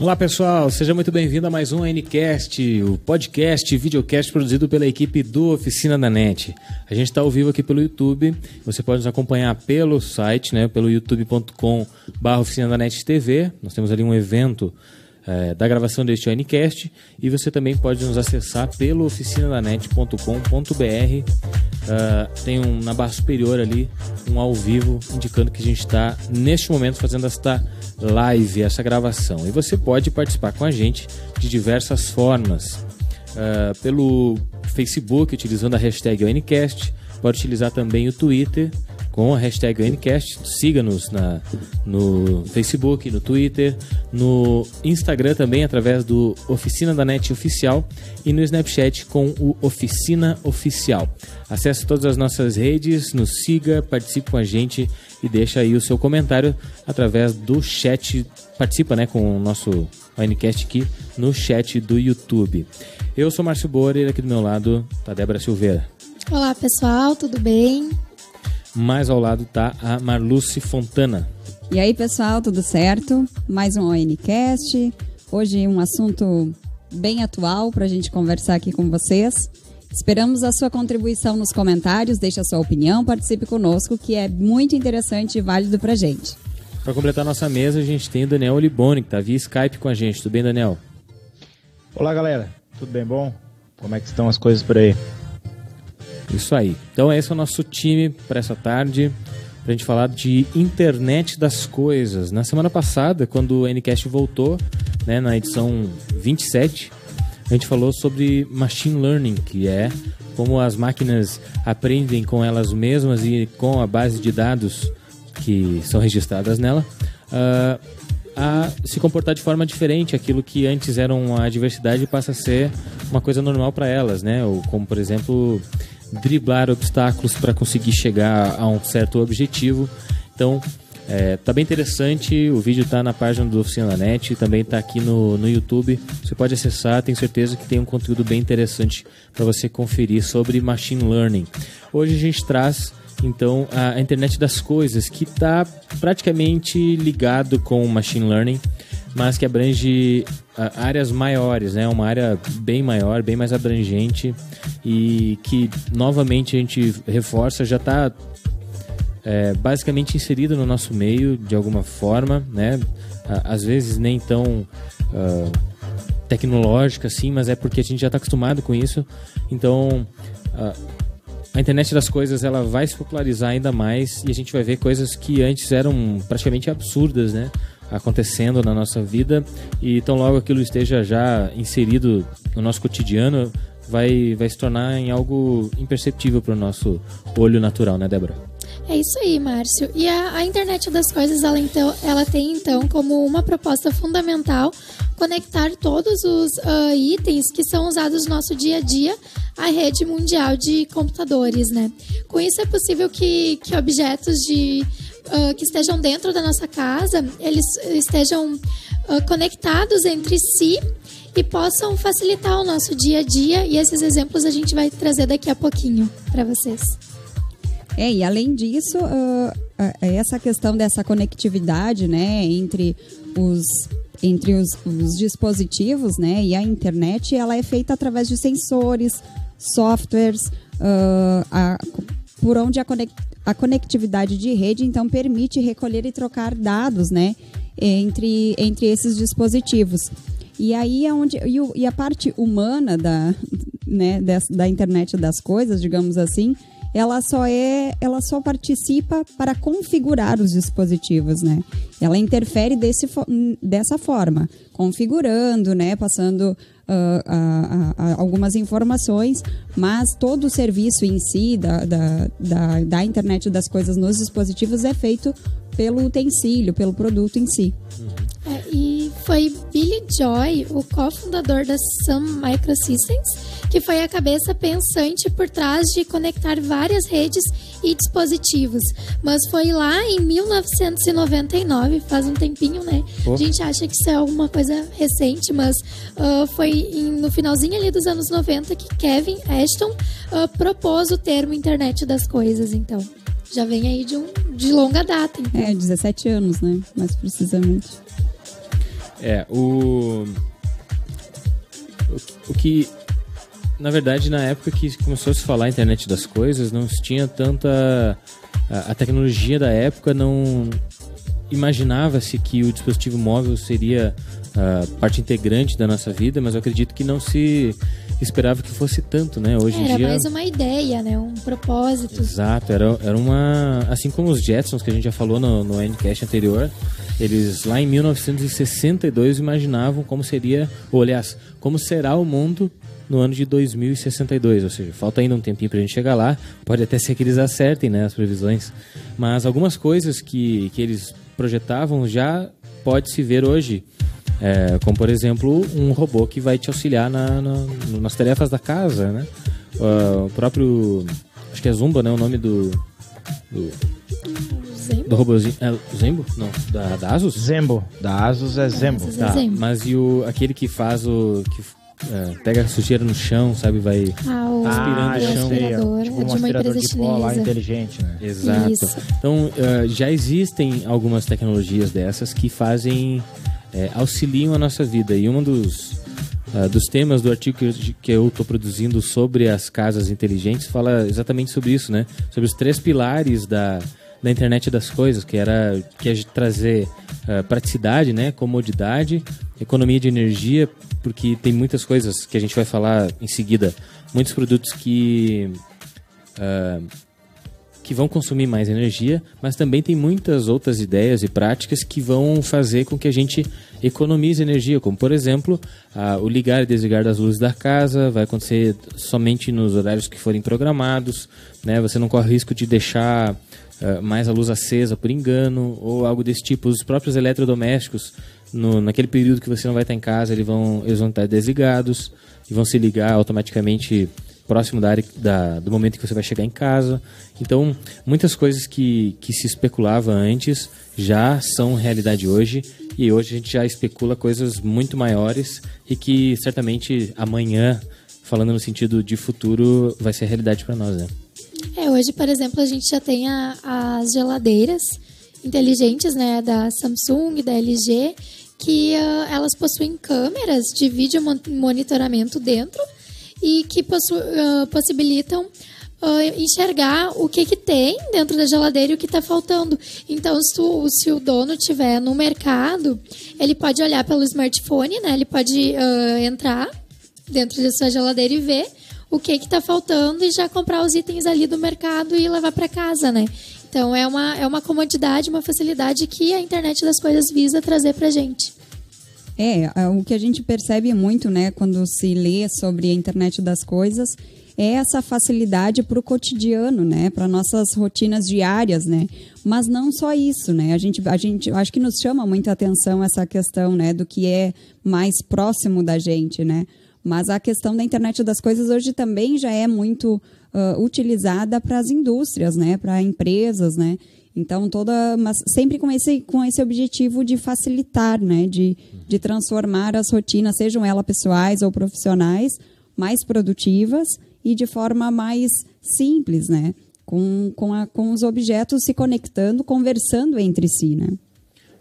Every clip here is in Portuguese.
Olá pessoal, seja muito bem-vindo a mais um Ncast, o podcast videocast produzido pela equipe do Oficina da NET. A gente está ao vivo aqui pelo YouTube, você pode nos acompanhar pelo site, né, pelo NET TV. Nós temos ali um evento é, da gravação deste Ncast e você também pode nos acessar pelo oficinadanet.com.br. Uh, tem um, na barra superior ali um ao vivo indicando que a gente está neste momento fazendo esta live, essa gravação. E você pode participar com a gente de diversas formas. Uh, pelo Facebook, utilizando a hashtag ONCast, pode utilizar também o Twitter com a hashtag ONCast. Siga-nos no Facebook, no Twitter, no Instagram também, através do Oficina da Net Oficial e no Snapchat com o Oficina Oficial. Acesse todas as nossas redes, nos siga, participe com a gente e deixa aí o seu comentário através do chat. Participa né, com o nosso ONCast aqui no chat do YouTube. Eu sou Márcio Borer, aqui do meu lado está Débora Silveira. Olá pessoal, tudo bem? Mais ao lado está a Marluce Fontana. E aí, pessoal, tudo certo? Mais um ONCast. Hoje um assunto bem atual para a gente conversar aqui com vocês. Esperamos a sua contribuição nos comentários, deixe a sua opinião, participe conosco, que é muito interessante e válido para a gente. Para completar nossa mesa, a gente tem o Daniel Oliboni, que está via Skype com a gente. Tudo bem, Daniel? Olá, galera. Tudo bem bom? Como é que estão as coisas por aí? Isso aí. Então esse é o nosso time para essa tarde, para a gente falar de internet das coisas. Na semana passada, quando o Ncast voltou, né, na edição 27, a gente falou sobre machine learning, que é como as máquinas aprendem com elas mesmas e com a base de dados que são registradas nela. Uh, a se comportar de forma diferente. Aquilo que antes era uma diversidade passa a ser uma coisa normal para elas, né? Ou como, por exemplo, driblar obstáculos para conseguir chegar a um certo objetivo. Então, é, tá bem interessante, o vídeo está na página do Oficina Net, também está aqui no, no YouTube. Você pode acessar, tenho certeza que tem um conteúdo bem interessante para você conferir sobre Machine Learning. Hoje a gente traz então a internet das coisas, que está praticamente ligado com Machine Learning mas que abrange uh, áreas maiores, né? Uma área bem maior, bem mais abrangente e que novamente a gente reforça já está é, basicamente inserido no nosso meio de alguma forma, né? Às vezes nem tão uh, tecnológica assim, mas é porque a gente já está acostumado com isso. Então uh, a internet das coisas ela vai se popularizar ainda mais e a gente vai ver coisas que antes eram praticamente absurdas, né? Acontecendo na nossa vida e tão logo aquilo esteja já inserido no nosso cotidiano, vai, vai se tornar em algo imperceptível para o nosso olho natural, né, Débora? É isso aí, Márcio. E a, a, internet das coisas, ela, então, ela tem então como uma proposta fundamental conectar todos os uh, itens que são usados no nosso dia a dia à rede mundial de computadores, né? Com isso é possível que, que objetos de uh, que estejam dentro da nossa casa, eles estejam uh, conectados entre si e possam facilitar o nosso dia a dia. E esses exemplos a gente vai trazer daqui a pouquinho para vocês. É, e além disso, uh, essa questão dessa conectividade, né, entre os entre os, os, dispositivos, né, e a internet, ela é feita através de sensores, softwares, uh, a, por onde a, a conectividade de rede, então, permite recolher e trocar dados, né, entre, entre esses dispositivos. E aí é onde e, o, e a parte humana da, né, da, da internet das coisas, digamos assim, ela só é, ela só participa para configurar os dispositivos, né? Ela interfere desse, dessa forma, configurando, né, passando uh, algumas informações, mas todo o serviço em si da, da, da, da internet das coisas nos dispositivos é feito pelo utensílio, pelo produto em si. É, e foi Billy Joy, o cofundador da Sun Microsystems, que foi a cabeça pensante por trás de conectar várias redes e dispositivos. Mas foi lá em 1999, faz um tempinho, né? Oh. A gente acha que isso é alguma coisa recente, mas uh, foi em, no finalzinho ali dos anos 90 que Kevin Ashton uh, propôs o termo internet das coisas, então. Já vem aí de, um, de longa data. Então. É, 17 anos, né? Mais precisamente. É, o, o, o que na verdade, na época que começou a se falar a internet das coisas, não se tinha tanta. A, a tecnologia da época não. Imaginava-se que o dispositivo móvel seria uh, parte integrante da nossa vida, mas eu acredito que não se esperava que fosse tanto, né? Hoje era em dia. mais uma ideia, né? Um propósito. Exato, era, era uma. Assim como os Jetsons que a gente já falou no, no Endcast anterior, eles lá em 1962 imaginavam como seria, ou aliás, como será o mundo no ano de 2062, ou seja, falta ainda um tempinho para a gente chegar lá. Pode até ser que eles acertem né, as previsões, mas algumas coisas que, que eles projetavam já pode se ver hoje. É, como por exemplo um robô que vai te auxiliar na, na, nas tarefas da casa, né? Uh, o próprio acho que é Zumba, né? O nome do, do Zembo? do robôzinho. É, Zembo? Não, da, da Asus? Zembo. Da Asus é Zembo. Asus. Tá, Zembo. mas e o, aquele que faz o. que é, pega a sujeira no chão, sabe? Vai. Ah, o Aspirando ah, chão. sei, aspirador tipo é um de uma aspirador empresa de pó lá chinesa. inteligente, né? Exato. Isso. Então, eh, já existem algumas tecnologias dessas que fazem. eh, auxiliam a nossa vida. E um dos. ah, dos temas do artigo que eu- que eu estou produzindo sobre as casas inteligentes fala exatamente sobre isso, né? Sobre os três pilares da, da internet das coisas, que era que é trazer ah, praticidade, né? Comodidade, economia de energia, porque tem muitas coisas que a gente vai falar em seguida, muitos produtos que ah, que vão consumir mais energia, mas também tem muitas outras ideias e práticas que vão fazer com que a gente economize energia, como por exemplo, o ligar e desligar das luzes da casa vai acontecer somente nos horários que forem programados, né? Você não corre risco de deixar ah, mais a luz acesa por engano ou algo desse tipo. Os próprios eletrodomésticos, no, naquele período que você não vai estar em casa, eles vão, eles vão estar desligados e vão se ligar automaticamente próximo da área da, do momento que você vai chegar em casa. Então, muitas coisas que, que se especulava antes já são realidade hoje e hoje a gente já especula coisas muito maiores e que certamente amanhã, falando no sentido de futuro, vai ser realidade para nós, né? É, hoje, por exemplo, a gente já tem a- as geladeiras inteligentes, né, da Samsung, da LG, que ah, elas possuem câmeras de vídeo mon- monitoramento dentro e que ah, possibilitam ah, enxergar o que, que tem dentro da geladeira e o que está faltando. Então, se, tu- se o dono tiver no mercado, ele pode olhar pelo smartphone, né? Ele pode entrar dentro da sua geladeira e ver o que está faltando e já comprar os itens ali do mercado e levar para casa, né? Então é uma, é uma comodidade, uma facilidade que a internet das coisas visa trazer pra gente. É, é, o que a gente percebe muito, né, quando se lê sobre a internet das coisas, é essa facilidade para o cotidiano, né, para nossas rotinas diárias, né. Mas não só isso, né. A gente, a gente, acho que nos chama muita atenção essa questão, né, do que é mais próximo da gente, né. Mas a questão da internet das coisas hoje também já é muito ah, utilizada para as indústrias, né, para empresas, né. Então toda, mas sempre com esse com esse objetivo de facilitar, né, de, de transformar as rotinas, sejam elas pessoais ou profissionais, mais produtivas e de forma mais simples, né, com com, a, com os objetos se conectando, conversando entre si, né.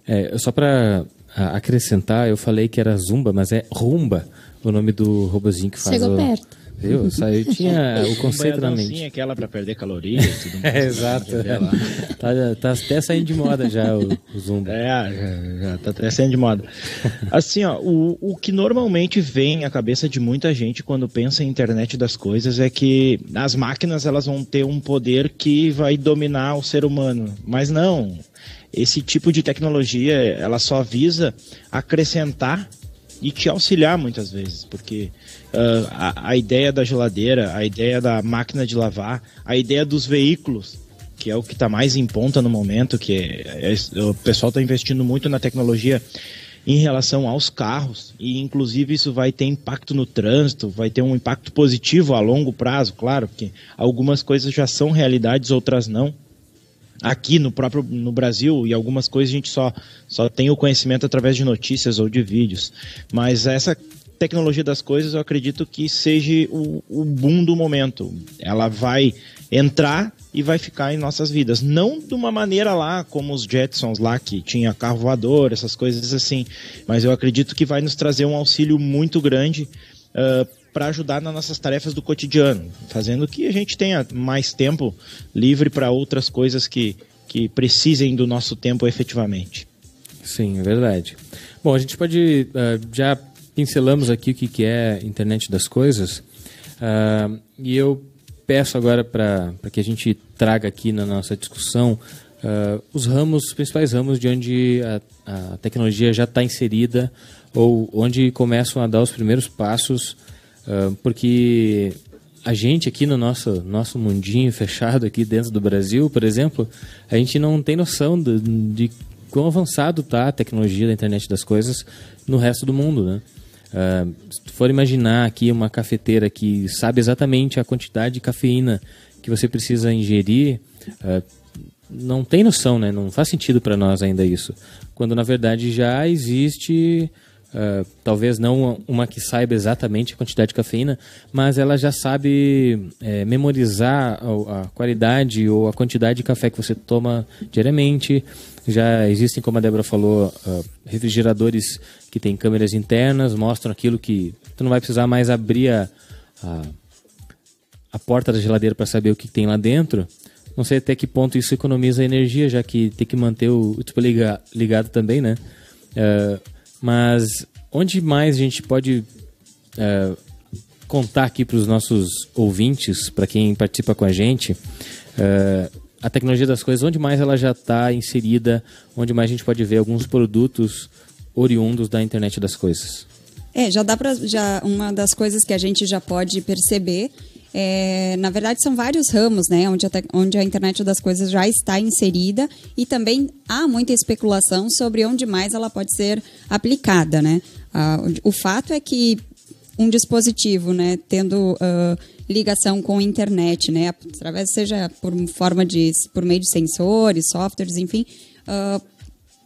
É, só para acrescentar, eu falei que era Zumba, mas é Rumba, o nome do robozinho que faz Chegou o... perto. Viu? Eu tinha o conceito na mente. aquela pra perder calorias e tudo mais. É, exato. Tá, tá até saindo de moda já o, o Zumba. É, já, já tá até sendo de moda. Assim, ó, o, o que normalmente vem à cabeça de muita gente quando pensa em internet das coisas é que as máquinas elas vão ter um poder que vai dominar o ser humano. Mas não. Esse tipo de tecnologia, ela só visa acrescentar e te auxiliar muitas vezes, porque ah, a, a ideia da geladeira, a ideia da máquina de lavar, a ideia dos veículos, que é o que está mais em ponta no momento, que é, é- o pessoal está investindo muito na tecnologia em relação aos carros e inclusive isso vai ter impacto no trânsito, vai ter um impacto positivo a longo prazo, claro, porque algumas coisas já são realidades, outras não. Aqui no próprio no Brasil e algumas coisas a gente só só tem o conhecimento através de notícias ou de vídeos. Mas essa tecnologia das coisas, eu acredito que seja o, o boom do momento. Ela vai entrar e vai ficar em nossas vidas. Não de uma maneira lá como os Jetsons lá, que tinha carro voador, essas coisas assim. Mas eu acredito que vai nos trazer um auxílio muito grande uh, para ajudar nas nossas tarefas do cotidiano, fazendo que a gente tenha mais tempo livre para outras coisas que, que precisem do nosso tempo efetivamente. Sim, é verdade. Bom, a gente pode. Uh, já pincelamos aqui o que é internet das coisas. Uh, e eu peço agora para que a gente traga aqui na nossa discussão uh, os ramos, os principais ramos de onde a, a tecnologia já está inserida ou onde começam a dar os primeiros passos, uh, porque a gente aqui no nosso, nosso mundinho fechado aqui dentro do Brasil, por exemplo, a gente não tem noção de, de quão avançado está a tecnologia da internet das coisas no resto do mundo, né? Uh, se tu for imaginar aqui uma cafeteira que sabe exatamente a quantidade de cafeína que você precisa ingerir, uh, não tem noção, né? Não faz sentido para nós ainda isso. Quando na verdade já existe, uh, talvez não uma que saiba exatamente a quantidade de cafeína, mas ela já sabe é, memorizar a, a qualidade ou a quantidade de café que você toma diariamente. Já existem, como a Débora falou, uh, refrigeradores que têm câmeras internas, mostram aquilo que tu não vai precisar mais abrir a, a, a porta da geladeira para saber o que tem lá dentro. Não sei até que ponto isso economiza energia, já que tem que manter o, tipo ligado, ligado também, né? Uh, mas onde mais a gente pode uh, contar aqui para os nossos ouvintes, para quem participa com a gente, uh, a tecnologia das coisas, onde mais ela já está inserida, onde mais a gente pode ver alguns produtos oriundos da internet das coisas. É, já dá para já uma das coisas que a gente já pode perceber é, na verdade, são vários ramos, né, onde a, onde a internet das coisas já está inserida e também há muita especulação sobre onde mais ela pode ser aplicada, né. Ah, o fato é que um dispositivo, né, tendo uh, ligação com a internet, né, através seja por forma de por meio de sensores, softwares, enfim, uh,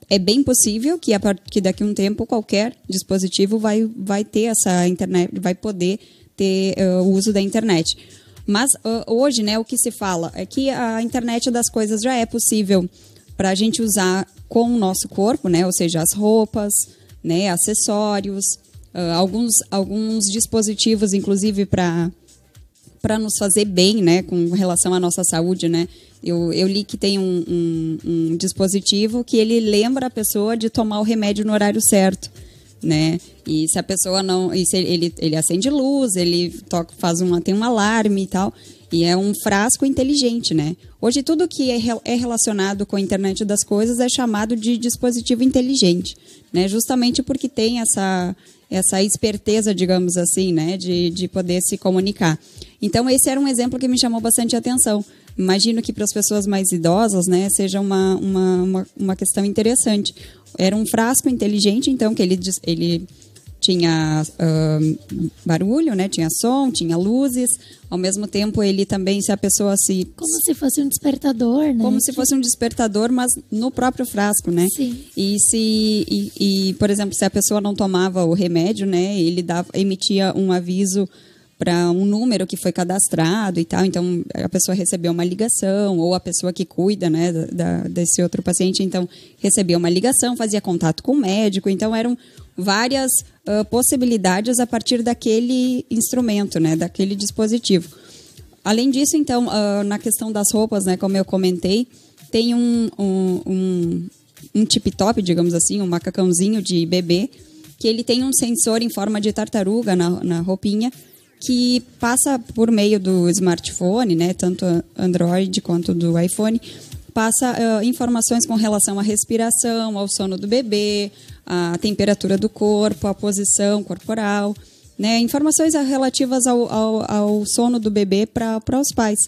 é bem possível que, a, daqui a um tempo qualquer dispositivo vai, vai ter essa internet, vai poder ter uh, o uso da internet. Mas hoje, né, o que se fala é que a internet das coisas já é possível para a gente usar com o nosso corpo, né, ou seja, as roupas, né, acessórios, uh, alguns, alguns dispositivos, inclusive para para nos fazer bem, né, com relação à nossa saúde, né. Eu, eu li que tem um, um, um dispositivo que ele lembra a pessoa de tomar o remédio no horário certo né? E se a pessoa não, e ele, ele acende luz, ele toca, faz uma tem um alarme e tal, e é um frasco inteligente, né? Hoje tudo que é, é relacionado com a internet das coisas é chamado de dispositivo inteligente, né? Justamente porque tem essa essa esperteza, digamos assim, né, de, de poder se comunicar. Então esse era um exemplo que me chamou bastante atenção. Imagino que para as pessoas mais idosas, né, seja uma, uma, uma, uma questão interessante. Era um frasco inteligente, então, que ele, ele tinha uh, barulho, né? Tinha som, tinha luzes. Ao mesmo tempo, ele também, se a pessoa se... Como se fosse um despertador, né? Como se fosse um despertador, mas no próprio frasco, né? Sim. E se... E, e, por exemplo, se a pessoa não tomava o remédio, né? Ele dava, emitia um aviso para um número que foi cadastrado e tal. Então, a pessoa recebeu uma ligação, ou a pessoa que cuida né, da, desse outro paciente, então, recebeu uma ligação, fazia contato com o médico. Então, eram várias uh, possibilidades a partir daquele instrumento, né, daquele dispositivo. Além disso, então, uh, na questão das roupas, né, como eu comentei, tem um, um, um, um tip-top, digamos assim, um macacãozinho de bebê, que ele tem um sensor em forma de tartaruga na, na roupinha, que passa por meio do smartphone, né, tanto Android quanto do iPhone, passa uh, informações com relação à respiração, ao sono do bebê, à temperatura do corpo, à posição corporal, né, informações relativas ao, ao, ao sono do bebê para os pais.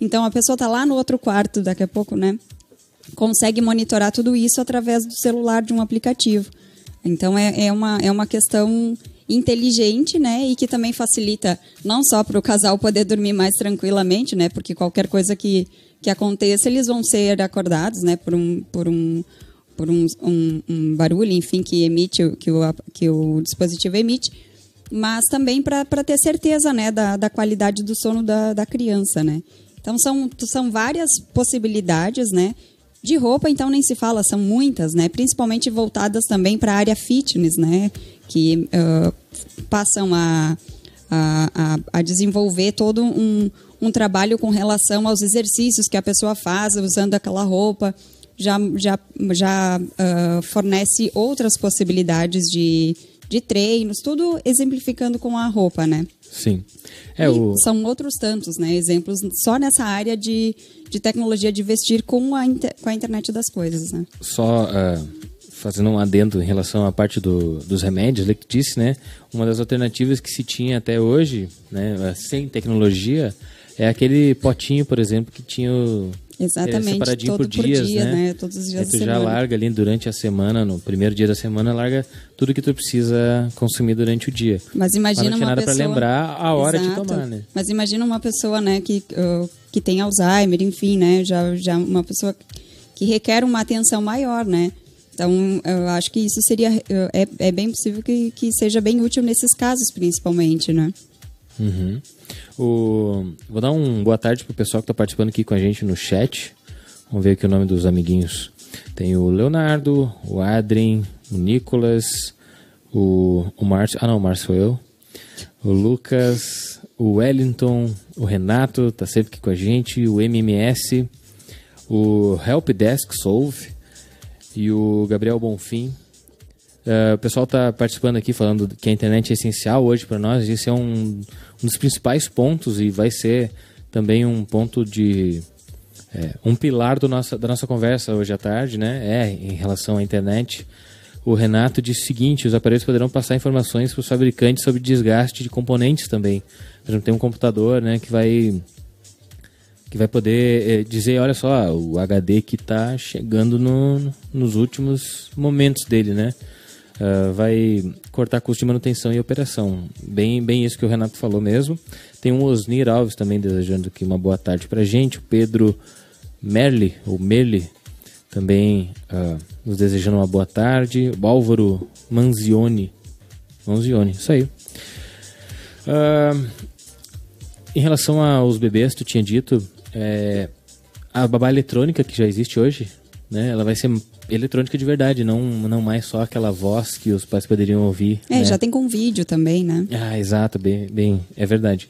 Então a pessoa está lá no outro quarto, daqui a pouco, né, consegue monitorar tudo isso através do celular de um aplicativo. Então é, é, uma, é uma questão inteligente, né? E que também facilita não só para o casal poder dormir mais tranquilamente, né? Porque qualquer coisa que, que aconteça, eles vão ser acordados, né? Por um, por um, por um, um, um barulho, enfim, que emite, que o, que o dispositivo emite. mas também para ter certeza né, da, da qualidade do sono da, da criança, né? Então são, são várias possibilidades, né? De roupa, então, nem se fala, são muitas, né? Principalmente voltadas também para a área fitness, né? Que uh, passam a, a, a, desenvolver todo um, um trabalho com relação aos exercícios que a pessoa faz usando aquela roupa. Já, já, já uh, fornece outras possibilidades de, de treinos, tudo exemplificando com a roupa, né? Sim. É, o... São outros tantos, né? Exemplos só nessa área de, de tecnologia de vestir com a, com a internet das coisas, né? Só uh, fazendo um adendo em relação à parte do, dos remédios, ele disse, né? Uma das alternativas que se tinha até hoje, né? Sem tecnologia, é aquele potinho, por exemplo, que tinha o, Exatamente, é, separadinho todo por, dias, por dia, né? né? Todos os dias Aí tu já larga ali durante a semana, no primeiro dia da semana, larga tudo que tu precisa consumir durante o dia. Mas imagina Mas não tinha nada pessoa... para lembrar a hora Exato. de tomar, né? Mas imagina uma pessoa, né, que, uh, que tem Alzheimer, enfim, né? Já, já uma pessoa que requer uma atenção maior, né? Então, eu acho que isso seria... É, é bem possível que, que seja bem útil nesses casos, principalmente, né? Uhum. O... Vou dar um boa tarde pro pessoal que está participando aqui com a gente no chat. Vamos ver aqui o nome dos amiguinhos. Tem o Leonardo, o Adrien, o Nicolas, o, o Márcio. Ah, não, o Márcio sou eu. O Lucas, o Wellington, o Renato, tá sempre aqui com a gente. O MMS, o Helpdesk Solve e o Gabriel Bonfim. Uh, o pessoal está participando aqui falando que a internet é essencial hoje para nós. Esse é um, um dos principais pontos e vai ser também um ponto de é, um pilar do nossa, da nossa conversa hoje à tarde, né? É em relação à internet. O Renato disse o seguinte: os aparelhos poderão passar informações para os fabricantes sobre desgaste de componentes também. Por exemplo, tem um computador, né, que vai que vai poder é, dizer, olha só, o HD que está chegando no, nos últimos momentos dele, né? Uh, vai cortar custo de manutenção e operação. Bem, bem isso que o Renato falou mesmo. Tem um Osnir Alves também desejando aqui uma boa tarde para gente. O Pedro Merli, ou Merli, também uh, nos desejando uma boa tarde. O Álvaro Manzioni. Manzioni, isso aí. Uh, em relação aos bebês, tu tinha dito, é, a babá eletrônica que já existe hoje, né? Ela vai ser eletrônica de verdade, não, não mais só aquela voz que os pais poderiam ouvir. É, né? já tem com vídeo também, né? Ah, exato, bem, bem é verdade.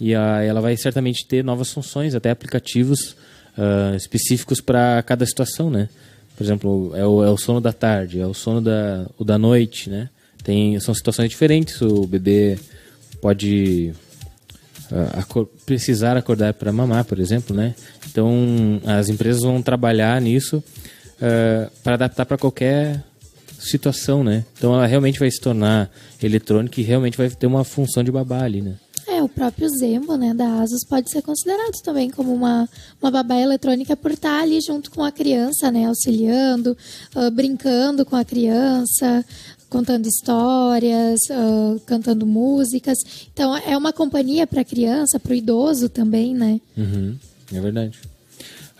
E a, ela vai certamente ter novas funções, até aplicativos uh, específicos para cada situação, né? Por exemplo, é o, é o sono da tarde, é o sono da, o da noite, né? Tem, são situações diferentes, o bebê pode uh, acor precisar acordar para mamar, por exemplo, né? Então, as empresas vão trabalhar nisso uh, eh, para adaptar para qualquer situação, né? Então ela realmente vai se tornar eletrônica e realmente vai ter uma função de babá ali, né? É, o próprio Zembo, né, da Asus pode ser considerado também como uma, uma babá eletrônica por estar ali junto com a criança, né, auxiliando, uh, brincando com a criança, contando histórias, uh, cantando músicas. Então é uma companhia para a criança, para o idoso também, né? Uhum, é verdade.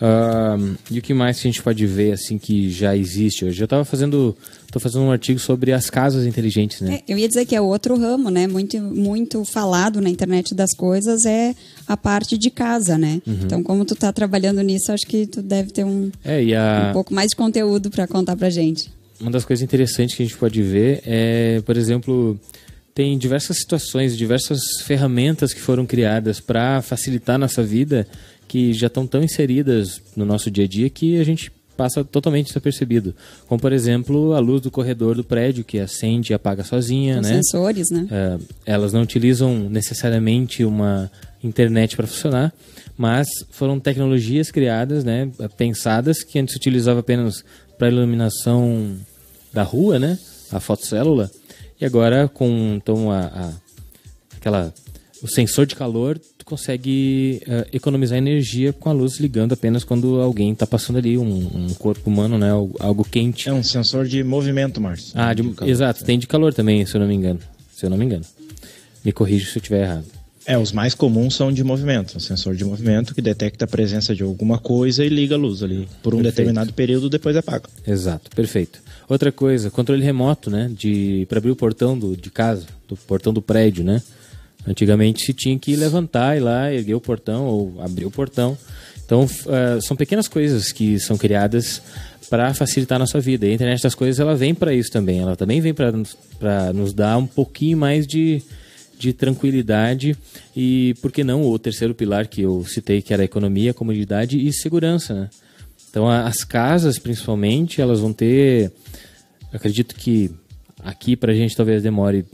Uh, e o que mais que a gente pode ver assim que já existe hoje? Eu estava fazendo, tô fazendo um artigo sobre as casas inteligentes, né? É, eu ia dizer que é outro ramo, né? Muito, muito falado na internet das coisas é a parte de casa, né? Uhum. Então, como tu está trabalhando nisso, acho que tu deve ter um, é, a... um pouco mais de conteúdo para contar para gente. Uma das coisas interessantes que a gente pode ver é, por exemplo, tem diversas situações, diversas ferramentas que foram criadas para facilitar a nossa vida que já estão tão inseridas no nosso dia a dia que a gente passa totalmente desapercebido. Como, por exemplo, a luz do corredor do prédio, que acende e apaga sozinha. Os né? sensores, né? É, elas não utilizam necessariamente uma internet para funcionar, mas foram tecnologias criadas, né, pensadas, que antes se utilizava apenas para iluminação da rua, né, a fotocélula, e agora com então, a, a aquela o sensor de calor tu consegue uh, economizar energia com a luz ligando apenas quando alguém está passando ali, um, um, corpo humano, né? Algo quente. É um sensor de movimento, Márcio. Ah, de, de exato. É. Tem de calor também, se eu não me engano. Se eu não me engano. Me corrija se eu estiver errado. É, os mais comuns são de movimento. Um sensor de movimento que detecta a presença de alguma coisa e liga a luz ali por um perfeito. determinado período, depois apaga. Exato, perfeito. Outra coisa, controle remoto, né? De para abrir o portão do, de casa, do portão do prédio, né? Antigamente se tinha que levantar e lá erguer o portão ou abrir o portão. Então uh, são pequenas coisas que são criadas para facilitar a nossa vida. E a internet das coisas ela vem para isso também. Ela também vem para nos dar um pouquinho mais de, de tranquilidade e, por que não, o terceiro pilar que eu citei, que era a economia, comodidade e segurança. Né? Então, as casas, principalmente, elas vão ter. Acredito que aqui para a gente talvez demore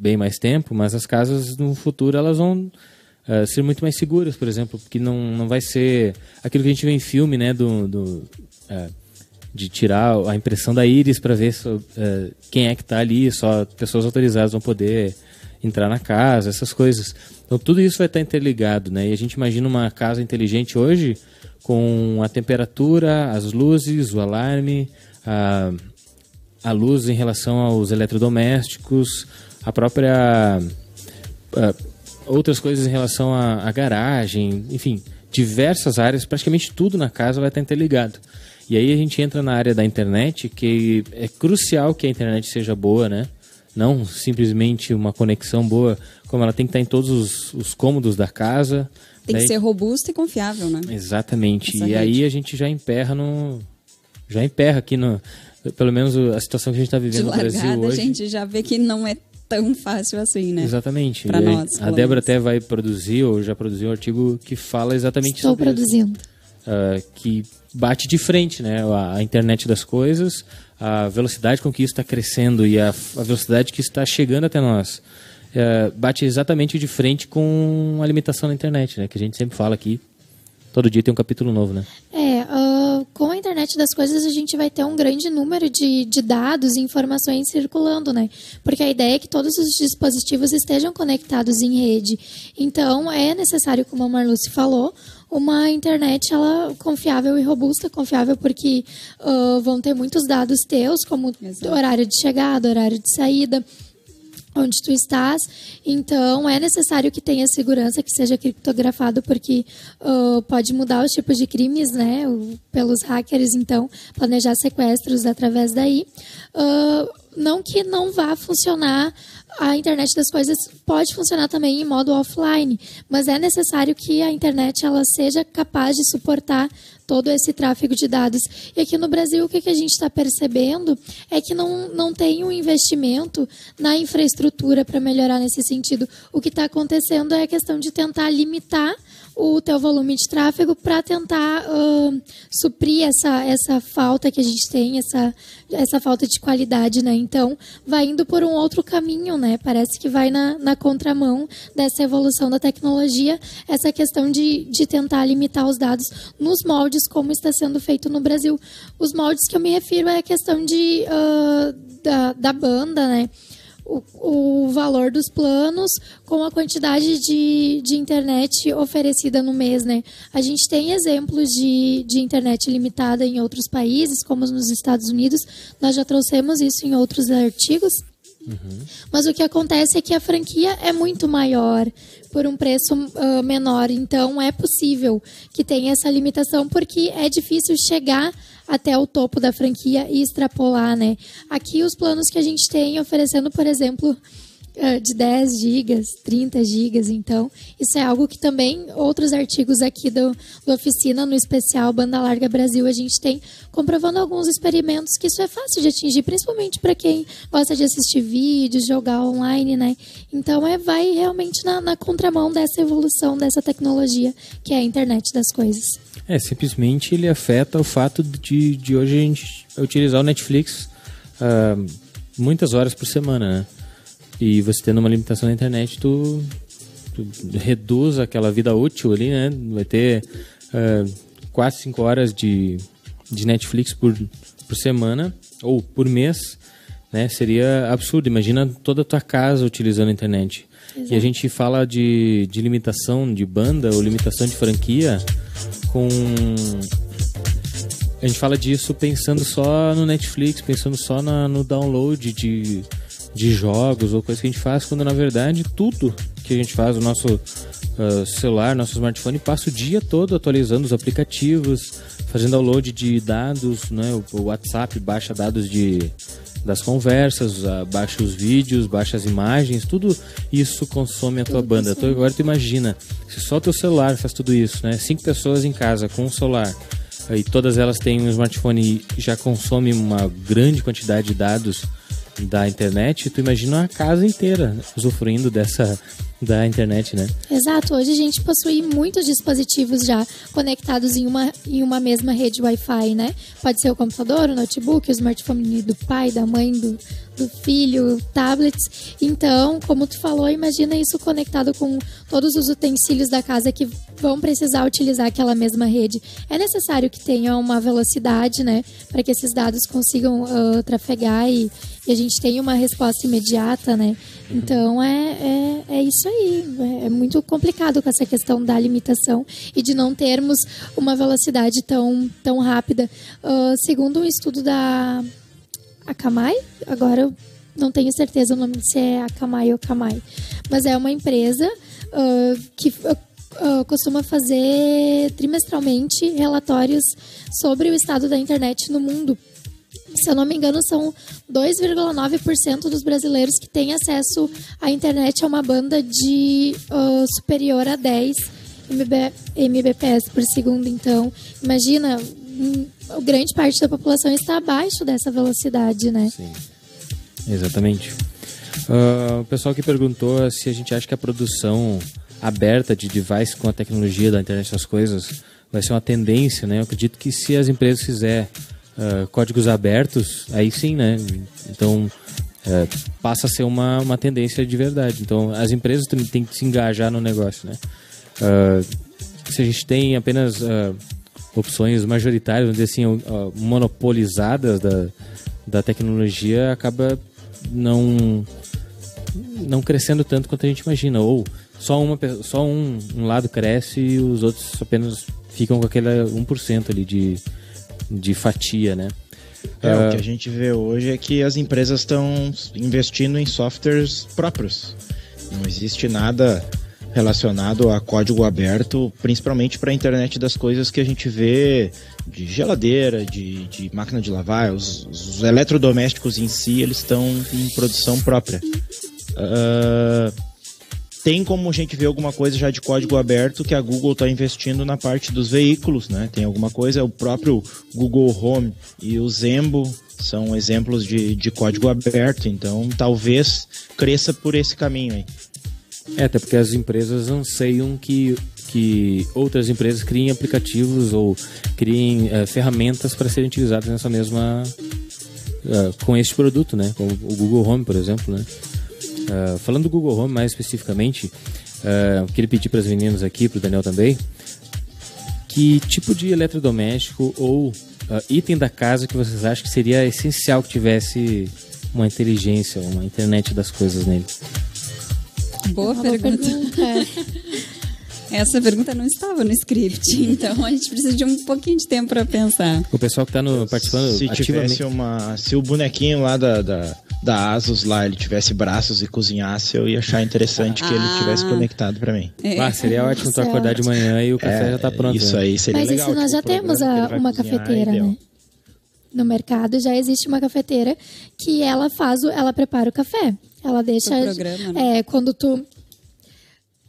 bem mais tempo, mas as casas no futuro elas vão uh, ser muito mais seguras, por exemplo, porque não, não vai ser aquilo que a gente vê em filme, né, do, do uh, de tirar a impressão da íris para ver uh, quem é que está ali, só pessoas autorizadas vão poder entrar na casa, essas coisas. Então tudo isso vai estar interligado, né? E a gente imagina uma casa inteligente hoje com a temperatura, as luzes, o alarme, a, a luz em relação aos eletrodomésticos, a própria. A, outras coisas em relação à, à garagem, enfim, diversas áreas, praticamente tudo na casa vai estar interligado. E aí a gente entra na área da internet, que é crucial que a internet seja boa, né? Não simplesmente uma conexão boa, como ela tem que estar em todos os, os cômodos da casa. Tem que ser robusta e confiável, né? Exatamente. Essa e rede. aí a gente já emperra no. Já emperra aqui no. Pelo menos a situação que a gente está vivendo De no Brasil hoje. A gente já vê que não é tão fácil assim, né? Exatamente. Para nós. A Débora até vai produzir, ou já produziu um artigo que fala exatamente Estou sobre produzindo. Uh, que bate de frente, né? A, a, internet das coisas, a velocidade com que isso está crescendo e a, a, velocidade que está chegando até nós. Uh, bate exatamente de frente com a limitação da internet, né? Que a gente sempre fala aqui. Todo dia tem um capítulo novo, né? É, uh, com a internet das coisas a gente vai ter um grande número de, de dados e informações circulando, né? Porque a ideia é que todos os dispositivos estejam conectados em rede. Então é necessário, como a Marluce falou, uma internet ela confiável e robusta, confiável porque uh, vão ter muitos dados teus, como Exato. horário de chegada, horário de saída, onde tu estás. Então, é necessário que tenha segurança, que seja criptografado, porque uh, pode mudar os tipos de crimes, né? Pelos hackers, então, planejar sequestros através daí. Uh, não que não vá funcionar a internet das coisas pode funcionar também em modo offline, mas é necessário que a internet ela seja capaz de suportar todo esse tráfego de dados. E aqui no Brasil, o que, a gente está percebendo é que não, não tem um investimento na infraestrutura para melhorar nesse sentido. O que está acontecendo é a questão de tentar limitar o teu volume de tráfego para tentar uh, suprir essa, essa falta que a gente tem, essa, essa falta de qualidade, né? Então, vai indo por um outro caminho, né? Parece que vai na, na contramão dessa evolução da tecnologia, essa questão de, de tentar limitar os dados nos moldes como está sendo feito no Brasil. Os moldes que eu me refiro é a questão de, uh, da, da banda, né? O, o valor dos planos com a quantidade de, de internet oferecida no mês, né? A gente tem exemplos de, de internet limitada em outros países, como nos Estados Unidos. Nós já trouxemos isso em outros artigos. Uhum. Mas o que acontece é que a franquia é muito maior por um preço uh, menor. Então é possível que tenha essa limitação porque é difícil chegar até o topo da franquia e extrapolar, né? Aqui os planos que a gente tem oferecendo, por exemplo, eh, de 10 gigas, 30 gigas, então isso é algo que também outros artigos aqui do, do Oficina, no especial Banda Larga Brasil, a gente tem comprovando alguns experimentos que isso é fácil de atingir, principalmente para quem gosta de assistir vídeos, jogar online, né? Então é vai realmente na, na contramão dessa evolução dessa tecnologia que é a internet das coisas. É, simplesmente ele afeta o fato de, de hoje a gente utilizar o Netflix uh, muitas horas por semana, né? E você tendo uma limitação na internet, tu, tu reduz aquela vida útil ali, né? Vai ter uh, 4, 5 horas de, de Netflix por, por semana ou por mês, né? Seria absurdo. Imagina toda a tua casa utilizando a internet. Exato. E a gente fala de, de limitação de banda ou limitação de franquia com. A gente fala disso pensando só no Netflix, pensando só na, no download de, de jogos ou coisa que a gente faz, quando na verdade tudo que a gente faz, o nosso uh, celular, nosso smartphone, passa o dia todo atualizando os aplicativos, fazendo download de dados, né? O WhatsApp baixa dados de das conversas, baixa os vídeos, baixa as imagens, tudo isso consome a tua banda. Então, agora tu imagina, se só teu celular faz tudo isso, né? Cinco pessoas em casa com um celular e todas elas têm um smartphone e já consomem uma grande quantidade de dados da internet, tu imagina uma casa inteira usufruindo dessa da internet, né? Exato. Hoje a gente possui muitos dispositivos já conectados em uma, em uma mesma rede Wi-Fi, né? Pode ser o computador, o notebook, o smartphone do pai, da mãe, do, do filho, tablets. Então, como tu falou, imagina isso conectado com todos os utensílios da casa que vão precisar utilizar aquela mesma rede. É necessário que tenha uma velocidade, né? Para que esses dados consigam uh, trafegar e, e a gente tenha uma resposta imediata, né? Então é, é, é isso aí. É, é muito complicado com essa questão da limitação e de não termos uma velocidade tão, tão rápida. Uh, segundo um estudo da Akamai, agora eu não tenho certeza o nome se é Akamai ou Akamai, mas é uma empresa uh, que uh, costuma fazer trimestralmente relatórios sobre o estado da internet no mundo. Se eu não me engano, são 2,9% dos brasileiros que têm acesso à internet. A uma banda de uh, superior a 10 MB, Mbps por segundo. Então, imagina, hum, grande parte da população está abaixo dessa velocidade, né? Sim, exatamente. Uh, o pessoal que perguntou se a gente acha que a produção aberta de device com a tecnologia da internet das coisas vai ser uma tendência, né? Eu acredito que se as empresas fizerem uh, códigos abertos, aí sim, né? Então uh, passa a ser uma, uma tendência de verdade. Então as empresas também têm que se engajar no negócio, né? Uh, se a gente tem apenas opções majoritárias, vamos dizer assim, monopolizadas da, da tecnologia, acaba não não crescendo tanto quanto a gente imagina. Ou só, uma, só um, um lado cresce e os outros apenas ficam com aquele 1% ali de, de fatia, né? É, uh... o que a gente vê hoje é que as empresas estão investindo em softwares próprios. Não existe nada relacionado a código aberto, principalmente para a internet das coisas que a gente vê de geladeira, de, de máquina de lavar, os, os eletrodomésticos em si, eles estão em produção própria. Uh, tem como a gente ver alguma coisa já de código aberto que a Google está investindo na parte dos veículos, né? Tem alguma coisa, o próprio Google Home e o Zembo são exemplos de, de código aberto, então talvez cresça por esse caminho aí. É, até porque as empresas anseiam que, que outras empresas criem aplicativos ou criem uh, ferramentas para serem utilizadas nessa mesma. Uh, com este produto, né? Como o Google Home, por exemplo, né? Uh, falando do Google Home mais especificamente, uh, queria pedir para as meninas aqui, para o Daniel também, que tipo de eletrodoméstico ou uh, item da casa que vocês acham que seria essencial que tivesse uma inteligência, uma internet das coisas nele? Boa pergunta. Essa pergunta não estava no script, então a gente precisa de um pouquinho de tempo para pensar. O pessoal que está no, participando se tivesse uma, se o bonequinho lá da, da, da Asus lá ele tivesse braços e cozinhasse, eu ia achar interessante ah. que ele ah. tivesse conectado para mim. É. Ah, seria ótimo tu acordar de manhã e o café é, já tá pronto. Isso né? aí seria Mas legal. Mas isso nós tipo, já temos a, uma cafeteira, né? No mercado já existe uma cafeteira que ela faz, o, ela prepara o café. Ela deixa. Programa, né? É, quando tu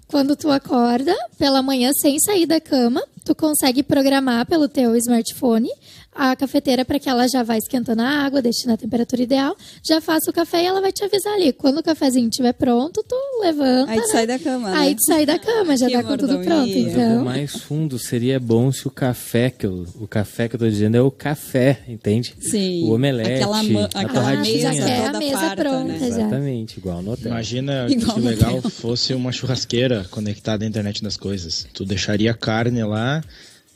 quando tu acorda pela manhã sem sair da cama, tu consegue programar pelo teu smartphone a cafeteira para que ela já vá esquentando a água, deixe na temperatura ideal, já faça o café e ela vai te avisar ali. Quando o cafezinho estiver pronto, tu levanta. Aí tu né? sai da cama. Né? Aí tu sai da cama, já que tá com tudo pronto. Então. O mais fundo seria bom se o café, que eu, o café que eu tô dizendo é o café, entende? Sim. O omelete, aquela, aquela mesa já é a mesa farta, pronta né? Exatamente, igual no hotel. Imagina igual que legal fosse uma churrasqueira conectada à internet das coisas. Tu deixaria carne lá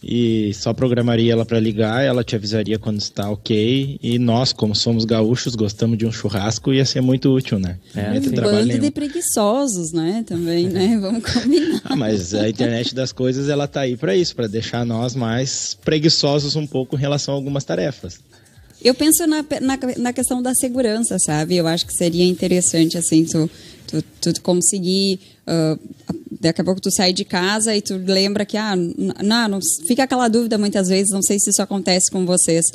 e só programaria ela para ligar, ela te avisaria quando está ok. E nós, como somos gaúchos, gostamos de um churrasco, ia ser muito útil, né? É, um bando de preguiçosos, né? Também, né? Vamos combinar. Ah, mas a internet das coisas, ela tá aí para isso, para deixar nós mais preguiçosos um pouco em relação a algumas tarefas. Eu penso na, na, na, questão da segurança, sabe? Eu acho que seria interessante, assim, tu, tu, tu conseguir. Uh, daqui a pouco tu sai de casa e tu lembra que, ah, não, não, fica aquela dúvida muitas vezes, não sei se isso acontece com vocês.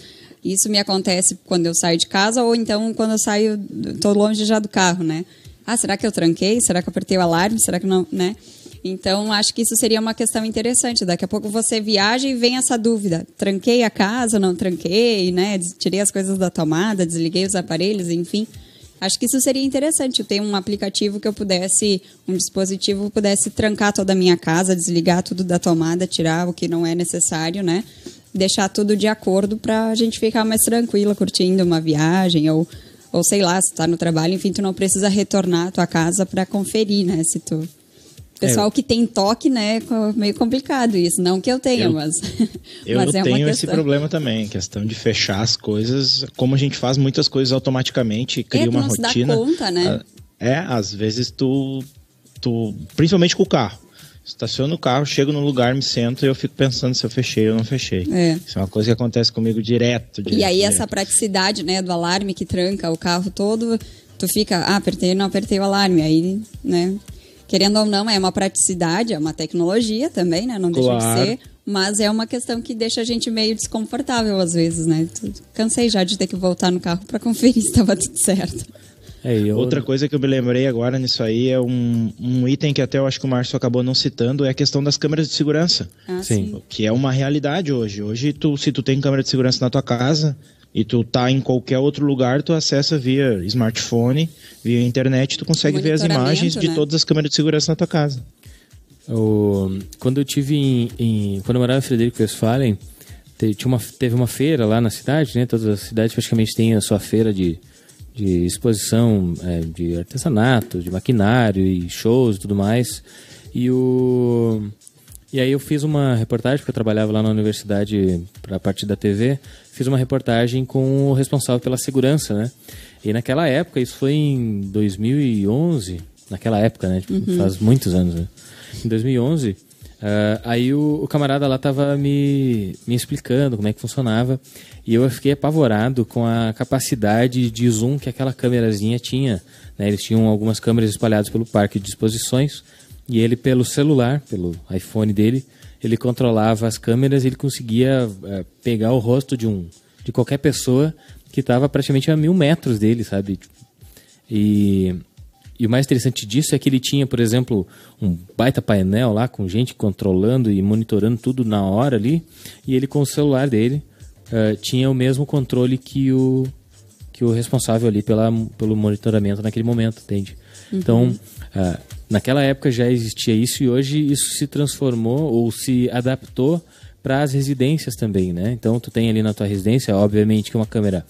Isso me acontece quando eu saio de casa ou então quando eu saio, tô longe já do carro, né? Ah, será que eu tranquei? Será que eu apertei o alarme? Será que não, né? Então, acho que isso seria uma questão interessante. Daqui a pouco você viaja e vem essa dúvida. Tranquei a casa, não tranquei, né? Tirei as coisas da tomada, desliguei os aparelhos, enfim. Acho que isso seria interessante, ter um aplicativo que eu pudesse, um dispositivo pudesse trancar toda a minha casa, desligar tudo da tomada, tirar o que não é necessário, né? Deixar tudo de acordo para a gente ficar mais tranquila curtindo uma viagem ou ou sei lá, se está no trabalho, enfim, tu não precisa retornar à tua casa para conferir, né, se tu Pessoal é. que tem toque, né? Meio complicado isso. Não que eu tenha, eu, mas. Eu mas é tenho esse problema também, questão de fechar as coisas. Como a gente faz muitas coisas automaticamente, cria é, uma rotina. Se dá conta, né? É, às vezes tu. tu principalmente com o carro. Estaciono o carro, chego no lugar, me sento e eu fico pensando se eu fechei ou não fechei. É. Isso é uma coisa que acontece comigo direto. direto e aí direto. essa praticidade, né, do alarme que tranca o carro todo, tu fica, ah, apertei, não apertei o alarme, aí, né, querendo ou não, é uma praticidade, é uma tecnologia também, né? Não deixa claro. de ser. Mas é uma questão que deixa a gente meio desconfortável às vezes, né? Cansei já de ter que voltar no carro para conferir se estava tudo certo. É, eu... Outra coisa que eu me lembrei agora nisso aí é um, um item que até eu acho que o Márcio acabou não citando, é a questão das câmeras de segurança. Ah, sim. Que é uma realidade hoje. Hoje, tu, se tu tem câmera de segurança na tua casa, e tu tá em qualquer outro lugar, tu acessa via smartphone, via internet, tu consegue ver as imagens né? de todas as câmeras de segurança na tua casa. O, quando eu tive em, em, quando eu morava em Frederico Westphalen, te, tinha uma, teve uma feira lá na cidade, né? Todas as cidades praticamente têm a sua feira de, de exposição é, de artesanato, de maquinário e shows e tudo mais. E o e aí eu fiz uma reportagem, porque eu trabalhava lá na universidade para a parte da TV, fiz uma reportagem com o responsável pela segurança, né? E naquela época, isso foi em 2011, naquela época, né? Tipo, uhum. Faz muitos anos, né? Em 2011, uh, ah, aí o, o, camarada lá tava me, me explicando como é que funcionava e eu fiquei apavorado com a capacidade de zoom que aquela câmerazinha tinha. Né? Eles tinham algumas câmeras espalhadas pelo parque de exposições e ele, pelo celular, pelo iPhone dele, ele controlava as câmeras e ele conseguia é, pegar o rosto de um de qualquer pessoa que estava praticamente a mil metros dele, sabe? E, e o mais interessante disso é que ele tinha, por exemplo, um baita painel lá com gente controlando e monitorando tudo na hora ali, e ele com o celular dele uh, tinha o mesmo controle que o que o responsável ali pela, pelo monitoramento naquele momento, entende? Uhum. Então, uh, Naquela época já existia isso e hoje isso se transformou ou se adaptou para as residências também, né? Então tu tem ali na tua residência, obviamente que é uma câmera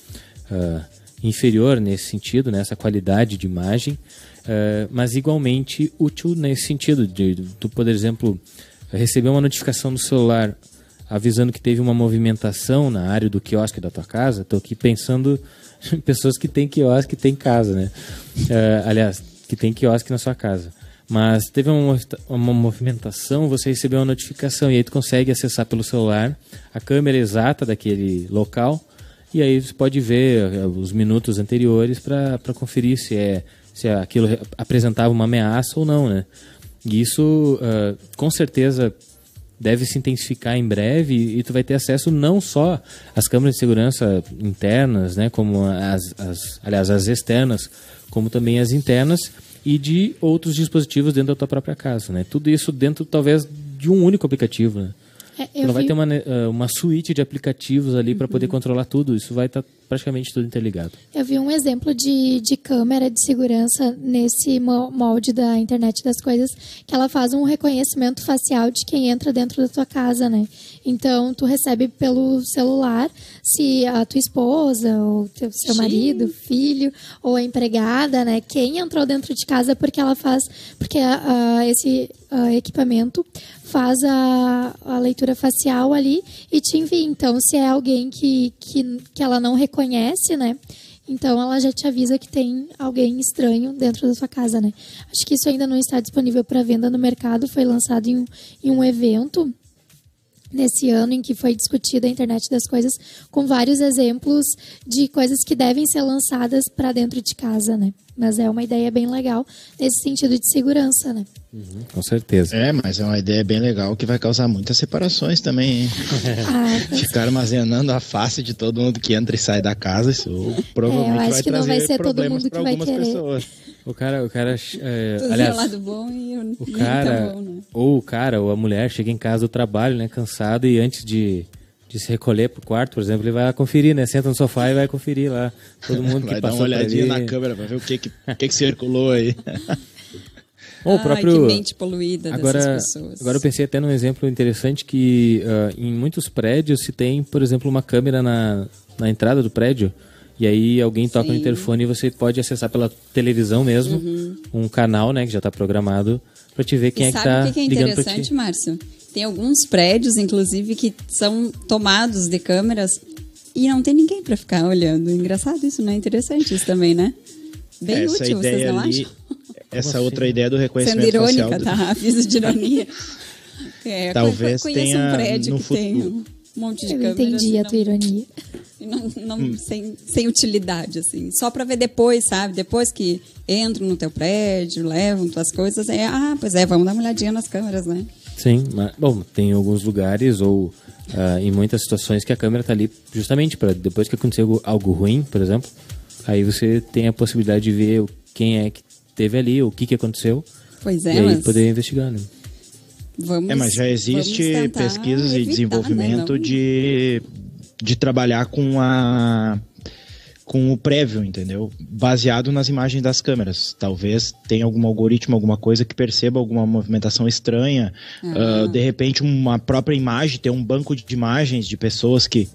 uh, inferior nesse sentido, nessa né? qualidade de imagem, uh, mas igualmente útil nesse sentido de tu, por exemplo, receber uma notificação no celular avisando que teve uma movimentação na área do quiosque da tua casa. Estou aqui pensando em pessoas que têm quiosque têm casa, né? Uh, aliás, que tem quiosque na sua casa. Mas teve uma, uma movimentação, você recebeu uma notificação e aí tu consegue acessar pelo celular a câmera exata daquele local e aí você pode ver eh, os minutos anteriores para conferir se é se aquilo apresentava uma ameaça ou não, né? E isso uh, com certeza deve se intensificar em breve e tu vai ter acesso não só às câmeras de segurança internas, né, como as, as aliás as externas, como também as internas e de outros dispositivos dentro da tua própria casa, né? Tudo isso dentro, talvez, de um único aplicativo, né? É, não vi... vai ter uma, eh, uma suíte de aplicativos ali uhum. para poder controlar tudo. Isso vai estar tá praticamente tudo interligado. Eu vi um exemplo de, de câmera de segurança nesse molde da internet das coisas, que ela faz um reconhecimento facial de quem entra dentro da tua casa, né? Então, tu recebe pelo celular se a tua esposa, ou teu, seu Sim. marido, filho, ou a empregada, né? Quem entrou dentro de casa porque ela faz... Porque uh, esse uh, equipamento faz a, a leitura facial ali e te envia. Então, se é alguém que, que, que ela não reconhece, né? Então ela já te avisa que tem alguém estranho dentro da sua casa, né? Acho que isso ainda não está disponível para venda no mercado, foi lançado em, em um evento nesse ano em que foi discutida a internet das coisas, com vários exemplos de coisas que devem ser lançadas para dentro de casa, né? Mas é uma ideia bem legal nesse sentido de segurança, né? Uhum, com certeza. É, mas é uma ideia bem legal que vai causar muitas separações também, hein? ah, Ficar armazenando a face de todo mundo que entra e sai da casa, isso provavelmente é, eu acho vai que não vai ser todo mundo que vai querer. Pessoas. O cara, o cara, é, aliás, lado bom e o, o cara, tá bom, né? ou o cara ou a mulher chega em casa do trabalho, né, cansado e antes de, de se recolher pro quarto, por exemplo, ele vai conferir, né, senta no sofá e vai conferir lá todo mundo que vai passou dar uma olhadinha na câmera para ver o que que, que, que circulou aí. Ou o próprio... Ai, que mente poluída agora, pessoas. Agora eu pensei até num exemplo interessante que uh, em muitos prédios se tem, por exemplo, uma câmera na, na entrada do prédio e aí alguém toca Sim. no interfone e você pode acessar pela televisão mesmo uhum. um canal, né, que já está programado para te ver quem e é que está ligando Sabe o que é interessante, Márcio? Tem alguns prédios, inclusive, que são tomados de câmeras e não tem ninguém para ficar olhando. Engraçado isso, né? Interessante isso também, né? Bem essa útil, vocês não ali, acham? Essa assim? outra ideia do reconhecimento Sendo irônica, facial. tá? Aviso de ironia. É, Talvez conheço tenha um prédio que futuro. tem um monte de Eu câmeras. entendi a tua ironia. Não, não, hum. sem, sem utilidade, assim. Só para ver depois, sabe? Depois que entram no teu prédio, levam tuas coisas, é, ah, pois é, vamos dar uma olhadinha nas câmeras, né? Sim, mas, bom, tem alguns lugares ou uh, em muitas situações que a câmera está ali justamente para depois que aconteceu algo ruim, por exemplo, aí você tem a possibilidade de ver quem é que teve ali, o que, que aconteceu. Pois é, e aí mas... poder investigar, né? Vamos, é, mas já existe pesquisas evitar, e desenvolvimento né? de, de trabalhar com a com o prévio, entendeu? Baseado nas imagens das câmeras. Talvez tenha algum algoritmo, alguma coisa que perceba alguma movimentação estranha. Uhum. Uh, de repente, uma própria imagem, ter um banco de imagens de pessoas que,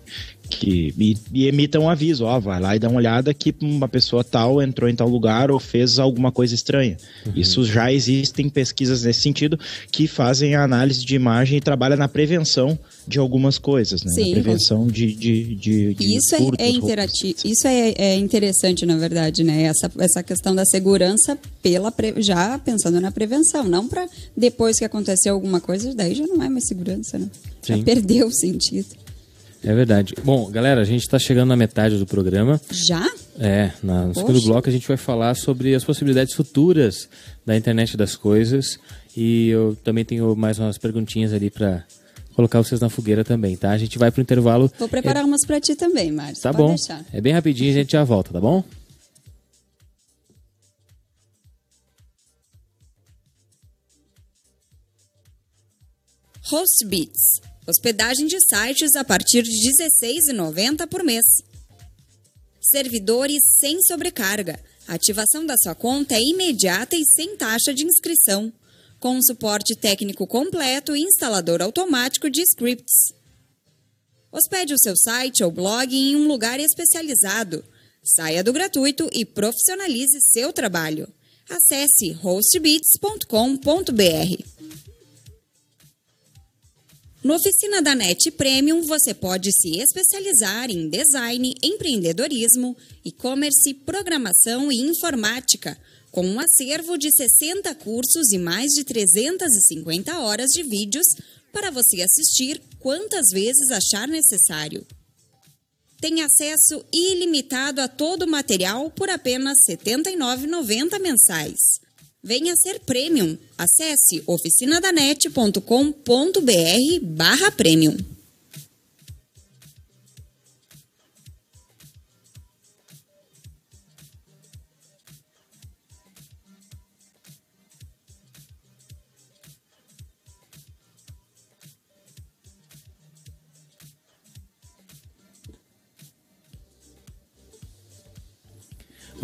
que e, e emitam um aviso, ó, vai lá e dá uma olhada que uma pessoa tal entrou em tal lugar ou fez alguma coisa estranha. Uhum. Isso já existem pesquisas nesse sentido que fazem a análise de imagem e trabalham na prevenção de algumas coisas, né? Sim, na prevenção de, de, de, de Isso é, é interativo, isso é, é, interessante, na verdade, né? Essa, essa questão da segurança pela pre... já pensando na prevenção, não para depois que acontecer alguma coisa, daí já não é mais segurança, né? Sim. Já perdeu o sentido. É verdade. Bom, galera, a gente está chegando na metade do programa. Já? É, no segundo bloco a gente vai falar sobre as possibilidades futuras da internet das coisas. E eu também tenho mais umas perguntinhas ali para colocar vocês na fogueira também, tá? A gente vai pro intervalo. Vou preparar é... umas para ti também, Márcio. Tá Pode bom. Deixar. É bem rapidinho, a gente já volta, tá bom? Hostbits Hospedagem de sites a partir de R$ 16,90 por mês. Servidores sem sobrecarga. A ativação da sua conta é imediata e sem taxa de inscrição. Com suporte técnico completo e instalador automático de scripts. Hospede o seu site ou blog em um lugar especializado. Saia do gratuito e profissionalize seu trabalho. Acesse hostbits.com.br. No Oficina da NET Premium, você pode se especializar em design, empreendedorismo, e-commerce, programação e informática, com um acervo de 60 cursos e mais de 350 horas de vídeos para você assistir quantas vezes achar necessário. Tem acesso ilimitado a todo o material por apenas R$ 79,90 mensais. Venha ser premium. Acesse oficinadanet.com.br barra premium.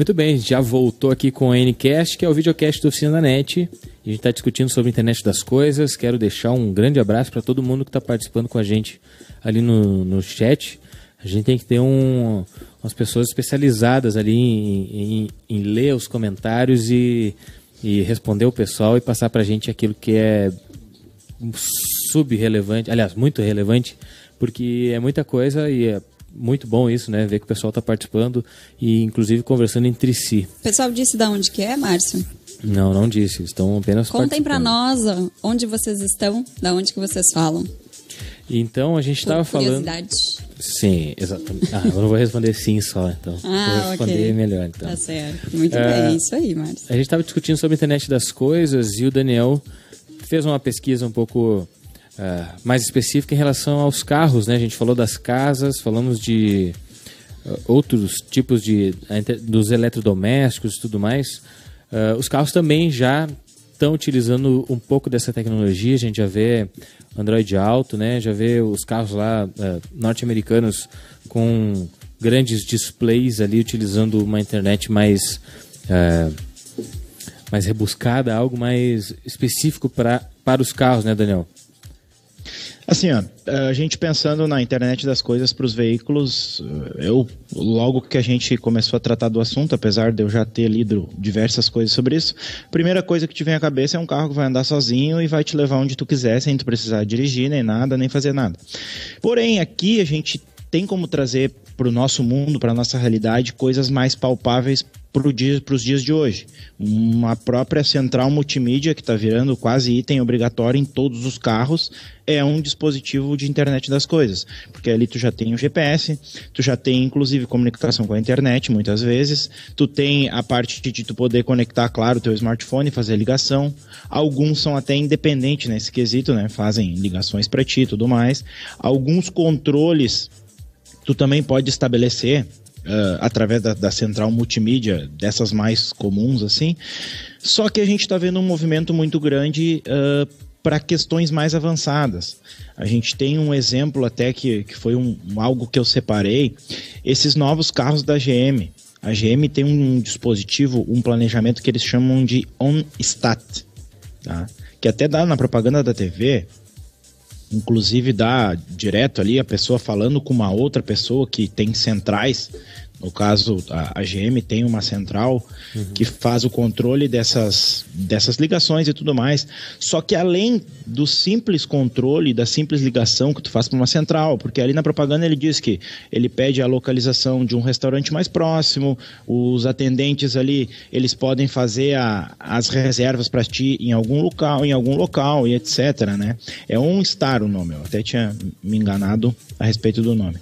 Muito bem, já voltou aqui com o Ncast, que é o videocast do Oficina da NET. A gente está discutindo sobre a internet das coisas. Quero deixar um grande abraço para todo mundo que está participando com a gente ali no, no chat. A gente tem que ter um, umas pessoas especializadas ali em, em, em ler os comentários e, e responder o pessoal e passar para a gente aquilo que é subrelevante, aliás, muito relevante, porque é muita coisa e é muito bom isso, né? Ver que o pessoal está participando e inclusive conversando entre si. O pessoal disse de onde que é, Márcio? Não, não disse. Estão apenas Contem para nós onde vocês estão, da onde que vocês falam. Então a gente estava falando. Sim, exatamente. Ah, eu não vou responder sim só, então. Ah, vou responder okay. melhor, então. Tá certo. Muito é, bem, isso aí, Márcio. A gente estava discutindo sobre a internet das coisas e o Daniel fez uma pesquisa um pouco uh, mais específica em relação aos carros, né? A gente falou das casas, falamos de uh, outros tipos de dos eletrodomésticos e tudo mais. Uh, os carros também já estão utilizando um pouco dessa tecnologia. A gente já vê Android Auto, né? Já vê os carros lá uh, norte-americanos com grandes displays ali utilizando uma internet mais mais rebuscada, algo mais específico para para os carros, né, Daniel? Assim, ó, a gente pensando na internet das coisas para os veículos, eu logo que a gente começou a tratar do assunto, apesar de eu já ter lido diversas coisas sobre isso, primeira coisa que te vem à cabeça é um carro que vai andar sozinho e vai te levar onde tu quiser, sem tu precisar dirigir nem nada, nem fazer nada. Porém, aqui a gente tem como trazer para o nosso mundo, para a nossa realidade, coisas mais palpáveis para dia, os dias de hoje. Uma própria central multimídia, que está virando quase item obrigatório em todos os carros, é um dispositivo de internet das coisas. Porque ali tu já tem o GPS, tu já tem inclusive comunicação com a internet, muitas vezes, tu tem a parte de tu poder conectar, claro, o teu smartphone, fazer ligação. Alguns são até independentes nesse quesito, né? Fazem ligações para ti e tudo mais. Alguns controles tu também pode estabelecer uh, através da, da, central multimídia, dessas mais comuns assim. Só que a gente está vendo um movimento muito grande uh, para questões mais avançadas. A gente tem um exemplo até que, que foi um, um, algo que eu separei, esses novos carros da GM. A GM tem um dispositivo, um planejamento que eles chamam de OnStat, tá? que até dá na propaganda da TV, inclusive dá direto ali a pessoa falando com uma outra pessoa que tem centrais. No caso, a, a GM tem uma central uhum. que faz o controle dessas, dessas ligações e tudo mais. Só que além do simples controle, da simples ligação que tu faz para uma central, porque ali na propaganda ele diz que ele pede a localização de um restaurante mais próximo, os atendentes ali, eles podem fazer a, as reservas para ti em algum local, em algum local e etc, né? É um Star o nome, eu até tinha me enganado a respeito do nome.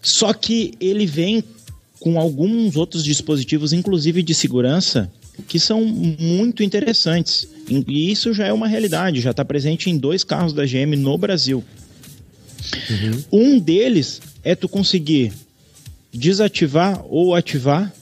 Só que ele vem com alguns outros dispositivos, inclusive de segurança, que são muito interessantes. E isso já é uma realidade, já está presente em dois carros da GM no Brasil. Uhum. Um deles é tu conseguir desativar ou ativar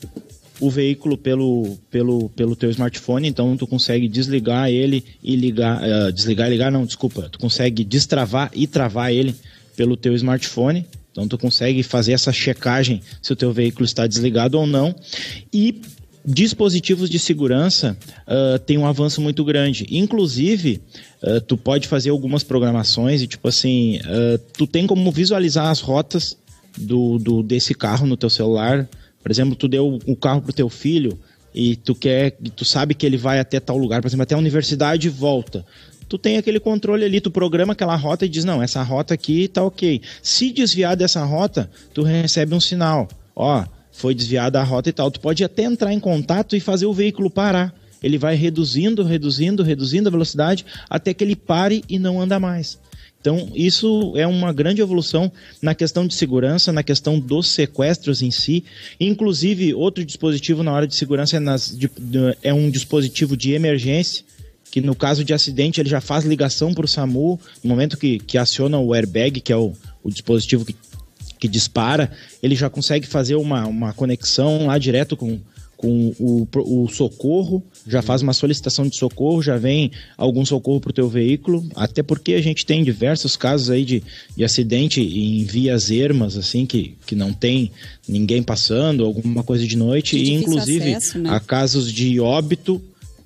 o veículo pelo, pelo, pelo teu smartphone, então tu consegue desligar ele e ligar, uh, desligar e ligar, não, desculpa, tu consegue destravar e travar ele pelo teu smartphone, então tu consegue fazer essa checagem se o teu veículo está desligado ou não. E dispositivos de segurança uh, tem um avanço muito grande. Inclusive, uh, tu pode fazer algumas programações e tipo assim, uh, tu tem como visualizar as rotas do, do desse carro no teu celular. Por exemplo, tu deu o carro pro teu filho e tu quer, tu sabe que ele vai até tal lugar, por exemplo, até a universidade e volta tu tem aquele controle ali, tu programa aquela rota e diz, não, essa rota aqui tá ok. Se desviar dessa rota, tu recebe um sinal, ó, foi desviada a rota e tal. Tu pode até entrar em contato e fazer o veículo parar. Ele vai reduzindo, reduzindo, reduzindo a velocidade até que ele pare e não anda mais. Então, isso é uma grande evolução na questão de segurança, na questão dos sequestros em si. Inclusive, outro dispositivo na hora de segurança é, nas, de, é um dispositivo de emergência que no caso de acidente ele já faz ligação para o SAMU, no momento que, que aciona o airbag, que é o, o dispositivo que, que dispara, ele já consegue fazer uma, uma conexão lá direto com, com o, o socorro, já faz uma solicitação de socorro, já vem algum socorro para o teu veículo, até porque a gente tem diversos casos aí de, de acidente em vias ermas, assim, que, que não tem ninguém passando, alguma coisa de noite, e inclusive acesso, né? há casos de óbito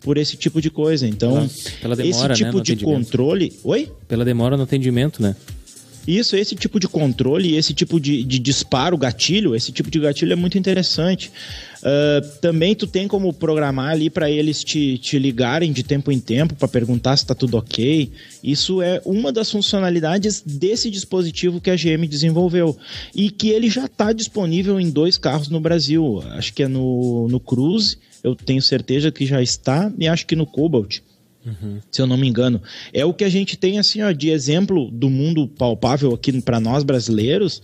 por esse tipo de coisa. Então, pela, pela demora, esse né, tipo né, de controle. Oi? Pela demora no atendimento, né? Isso, esse tipo de controle, esse tipo de, de disparo, gatilho, esse tipo de gatilho é muito interessante. Uh, também tu tem como programar ali para eles te, te ligarem de tempo em tempo para perguntar se está tudo ok. Isso é uma das funcionalidades desse dispositivo que a GM desenvolveu e que ele já está disponível em dois carros no Brasil. Acho que é no, no Cruze eu tenho certeza que já está, e acho que no Cobalt Uhum. Se eu não me engano. É o que a gente tem assim, ó, de exemplo do mundo palpável aqui para nós brasileiros,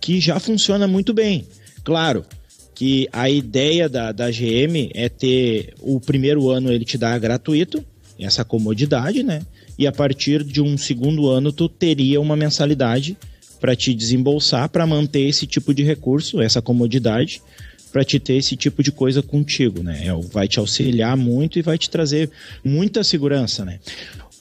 que já funciona muito bem. Claro, que a ideia da, da GM é ter o primeiro ano ele te dá gratuito, essa comodidade, né? E a partir de um segundo ano tu teria uma mensalidade para te desembolsar para manter esse tipo de recurso, essa comodidade, para te ter esse tipo de coisa contigo, né? É, vai te auxiliar muito e vai te trazer muita segurança, né?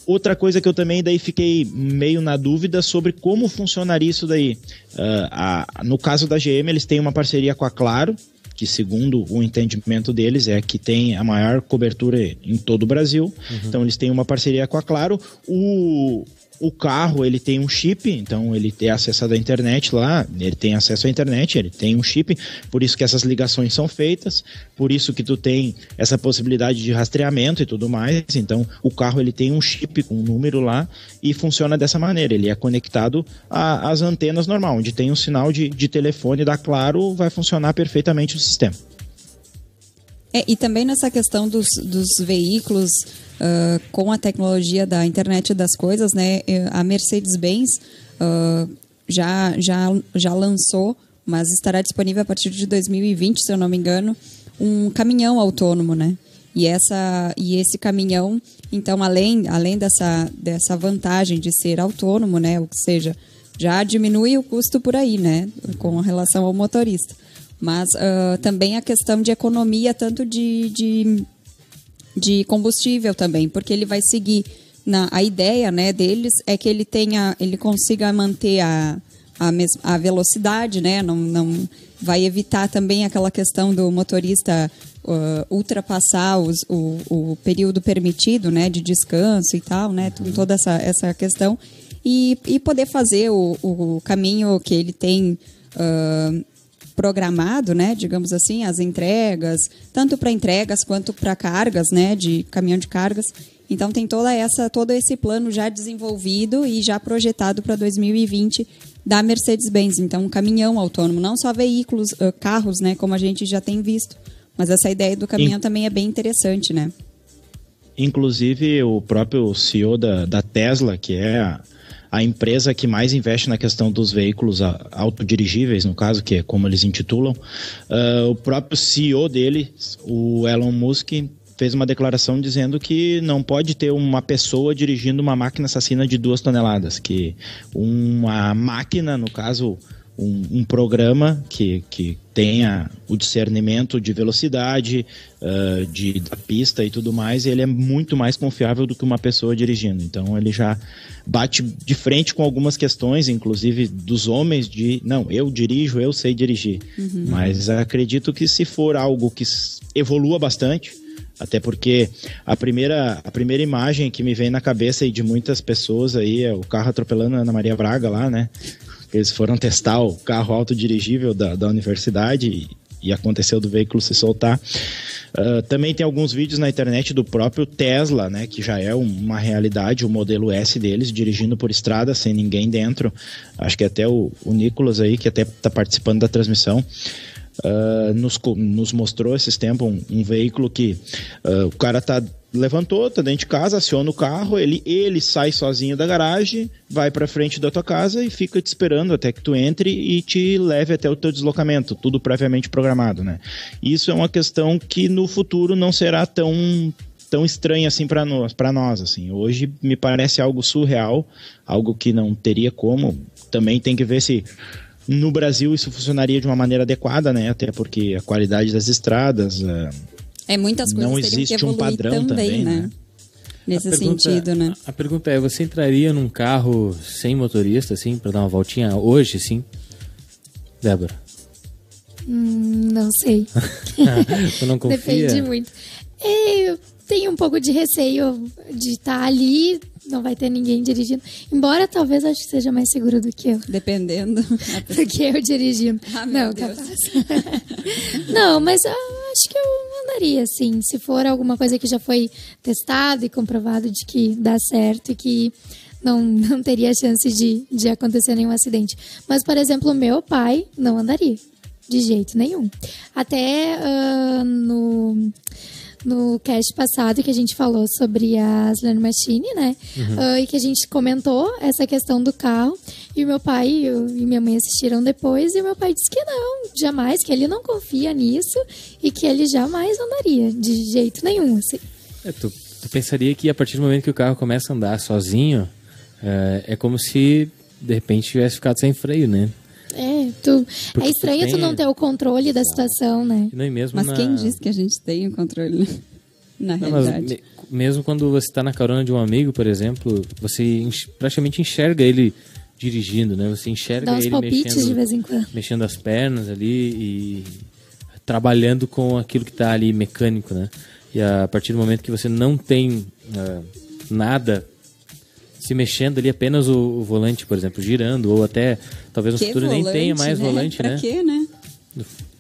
Outra coisa que eu também daí fiquei meio na dúvida sobre como funcionaria isso daí. Uh, a, no caso da GM, eles têm uma parceria com a Claro, que segundo o entendimento deles é que tem a maior cobertura em todo o Brasil. Uhum. Então eles têm uma parceria com a Claro. O, o carro ele tem um chip, então ele tem acesso à internet lá, ele tem acesso à internet, ele tem um chip, por isso que essas ligações são feitas, por isso que tu tem essa possibilidade de rastreamento e tudo mais. Então o carro ele tem um chip com um número lá e funciona dessa maneira. Ele é conectado às antenas normal, onde tem um sinal de, de telefone da Claro, vai funcionar perfeitamente o sistema. É, e também nessa questão dos, dos veículos uh, com a tecnologia da internet das coisas, né? A Mercedes-Benz uh, já, já, já lançou, mas estará disponível a partir de 2020, se eu não me engano, um caminhão autônomo, né? E, essa, e esse caminhão, então, além, além dessa, dessa vantagem de ser autônomo, né? Ou seja, já diminui o custo por aí, né? Com relação ao motorista. Mas uh, também a questão de economia, tanto de, de de combustível também, porque ele vai seguir na a ideia, né, deles é que ele tenha, ele consiga manter a a, mes, a velocidade, né, não, não vai evitar também aquela questão do motorista uh, ultrapassar os, o, o período permitido, né, de descanso e tal, né, toda essa essa questão. E, e poder fazer o, o caminho que ele tem uh, programado, né, digamos assim, as entregas, tanto para entregas quanto para cargas, né, de caminhão de cargas. Então tem toda essa todo esse plano já desenvolvido e já projetado para 2020 da Mercedes-Benz. Então um caminhão autônomo, não só veículos, uh, carros, né, como a gente já tem visto, mas essa ideia do caminhão In... também é bem interessante, né? Inclusive o próprio CEO da, da Tesla, que é a a empresa que mais investe na questão dos veículos autodirigíveis, no caso, que é como eles intitulam. Uh, o próprio CEO dele, o Elon Musk, fez uma declaração dizendo que não pode ter uma pessoa dirigindo uma máquina assassina de duas toneladas, que uma máquina, no caso um, um, programa que, que tenha o discernimento de velocidade, uh, de, da pista e tudo mais, ele é muito mais confiável do que uma pessoa dirigindo. Então ele já bate de frente com algumas questões, inclusive dos homens, de não, eu dirijo, eu sei dirigir. Uhum. Mas acredito que se for algo que evolua bastante, até porque a primeira, a primeira imagem que me vem na cabeça e de muitas pessoas aí é o carro atropelando a Ana Maria Braga lá, né? Eles foram testar o carro autodirigível da, da universidade e, e aconteceu do veículo se soltar. Uh, também tem alguns vídeos na internet do próprio Tesla, né, que já é uma realidade, o modelo S deles, dirigindo por estrada sem ninguém dentro. Acho que até o, o Nicolas aí, que até está participando da transmissão, uh, nos, nos mostrou esses tempos um, um veículo que uh, o cara tá levantou, tá dentro de casa, aciona o carro, ele, ele sai sozinho da garagem, vai para frente da tua casa e fica te esperando até que tu entre e te leve até o teu deslocamento, tudo previamente programado, né? Isso é uma questão que no futuro não será tão tão estranha assim para nós, para nós assim. Hoje me parece algo surreal, algo que não teria como. Também tem que ver se no Brasil isso funcionaria de uma maneira adequada, né? Até porque a qualidade das estradas, uh, é, muitas coisas não existe um padrão também, também né? né? Nesse pergunta, sentido, né? A pergunta é, você entraria num carro sem motorista, assim, para dar uma voltinha hoje, sim? Débora? Hum, não sei. tu não confia? Depende muito. É, eu tenho um pouco de receio de estar tá ali, não vai ter ninguém dirigindo. Embora talvez acho que seja mais seguro do que eu. Dependendo. do que eu dirigindo. Ah, não, Deus. capaz. não, mas eu acho que eu andaria, sim. Se for alguma coisa que já foi testado e comprovado de que dá certo e que não, não teria chance de, de acontecer nenhum acidente. Mas, por exemplo, meu pai não andaria. De jeito nenhum. Até uh, no no cast passado que a gente falou sobre as Learning Machine, né? Ah, e que a gente comentou essa questão do carro. E o meu pai e eu- e minha mãe assistiram depois e o meu pai disse que não, jamais, que ele não confia nisso e que ele jamais andaria, de jeito nenhum, assim. É, tu, tu pensaria que a partir do momento que o carro começa a andar sozinho, é, é como se de repente tivesse ficado sem freio, né? É, tu, Porque é tu estranho tu, tem- não ter o controle da situação, né? Nem mesmo Mas na... quem disse que a gente tem o controle, né? Na Não, realidade. me- mesmo quando você está na carona de um amigo, por exemplo, você enx- praticamente enxerga ele dirigindo, né? Você enxerga Dá uns ele palpites mexendo, de vez em quando. mexendo as pernas ali e trabalhando com aquilo que está ali mecânico, né? E a partir do momento que você não tem ah, nada se mexendo ali, apenas o, o volante, por exemplo, girando, ou até talvez no Que futuro nem tenha mais né? volante, pra né? quê, né?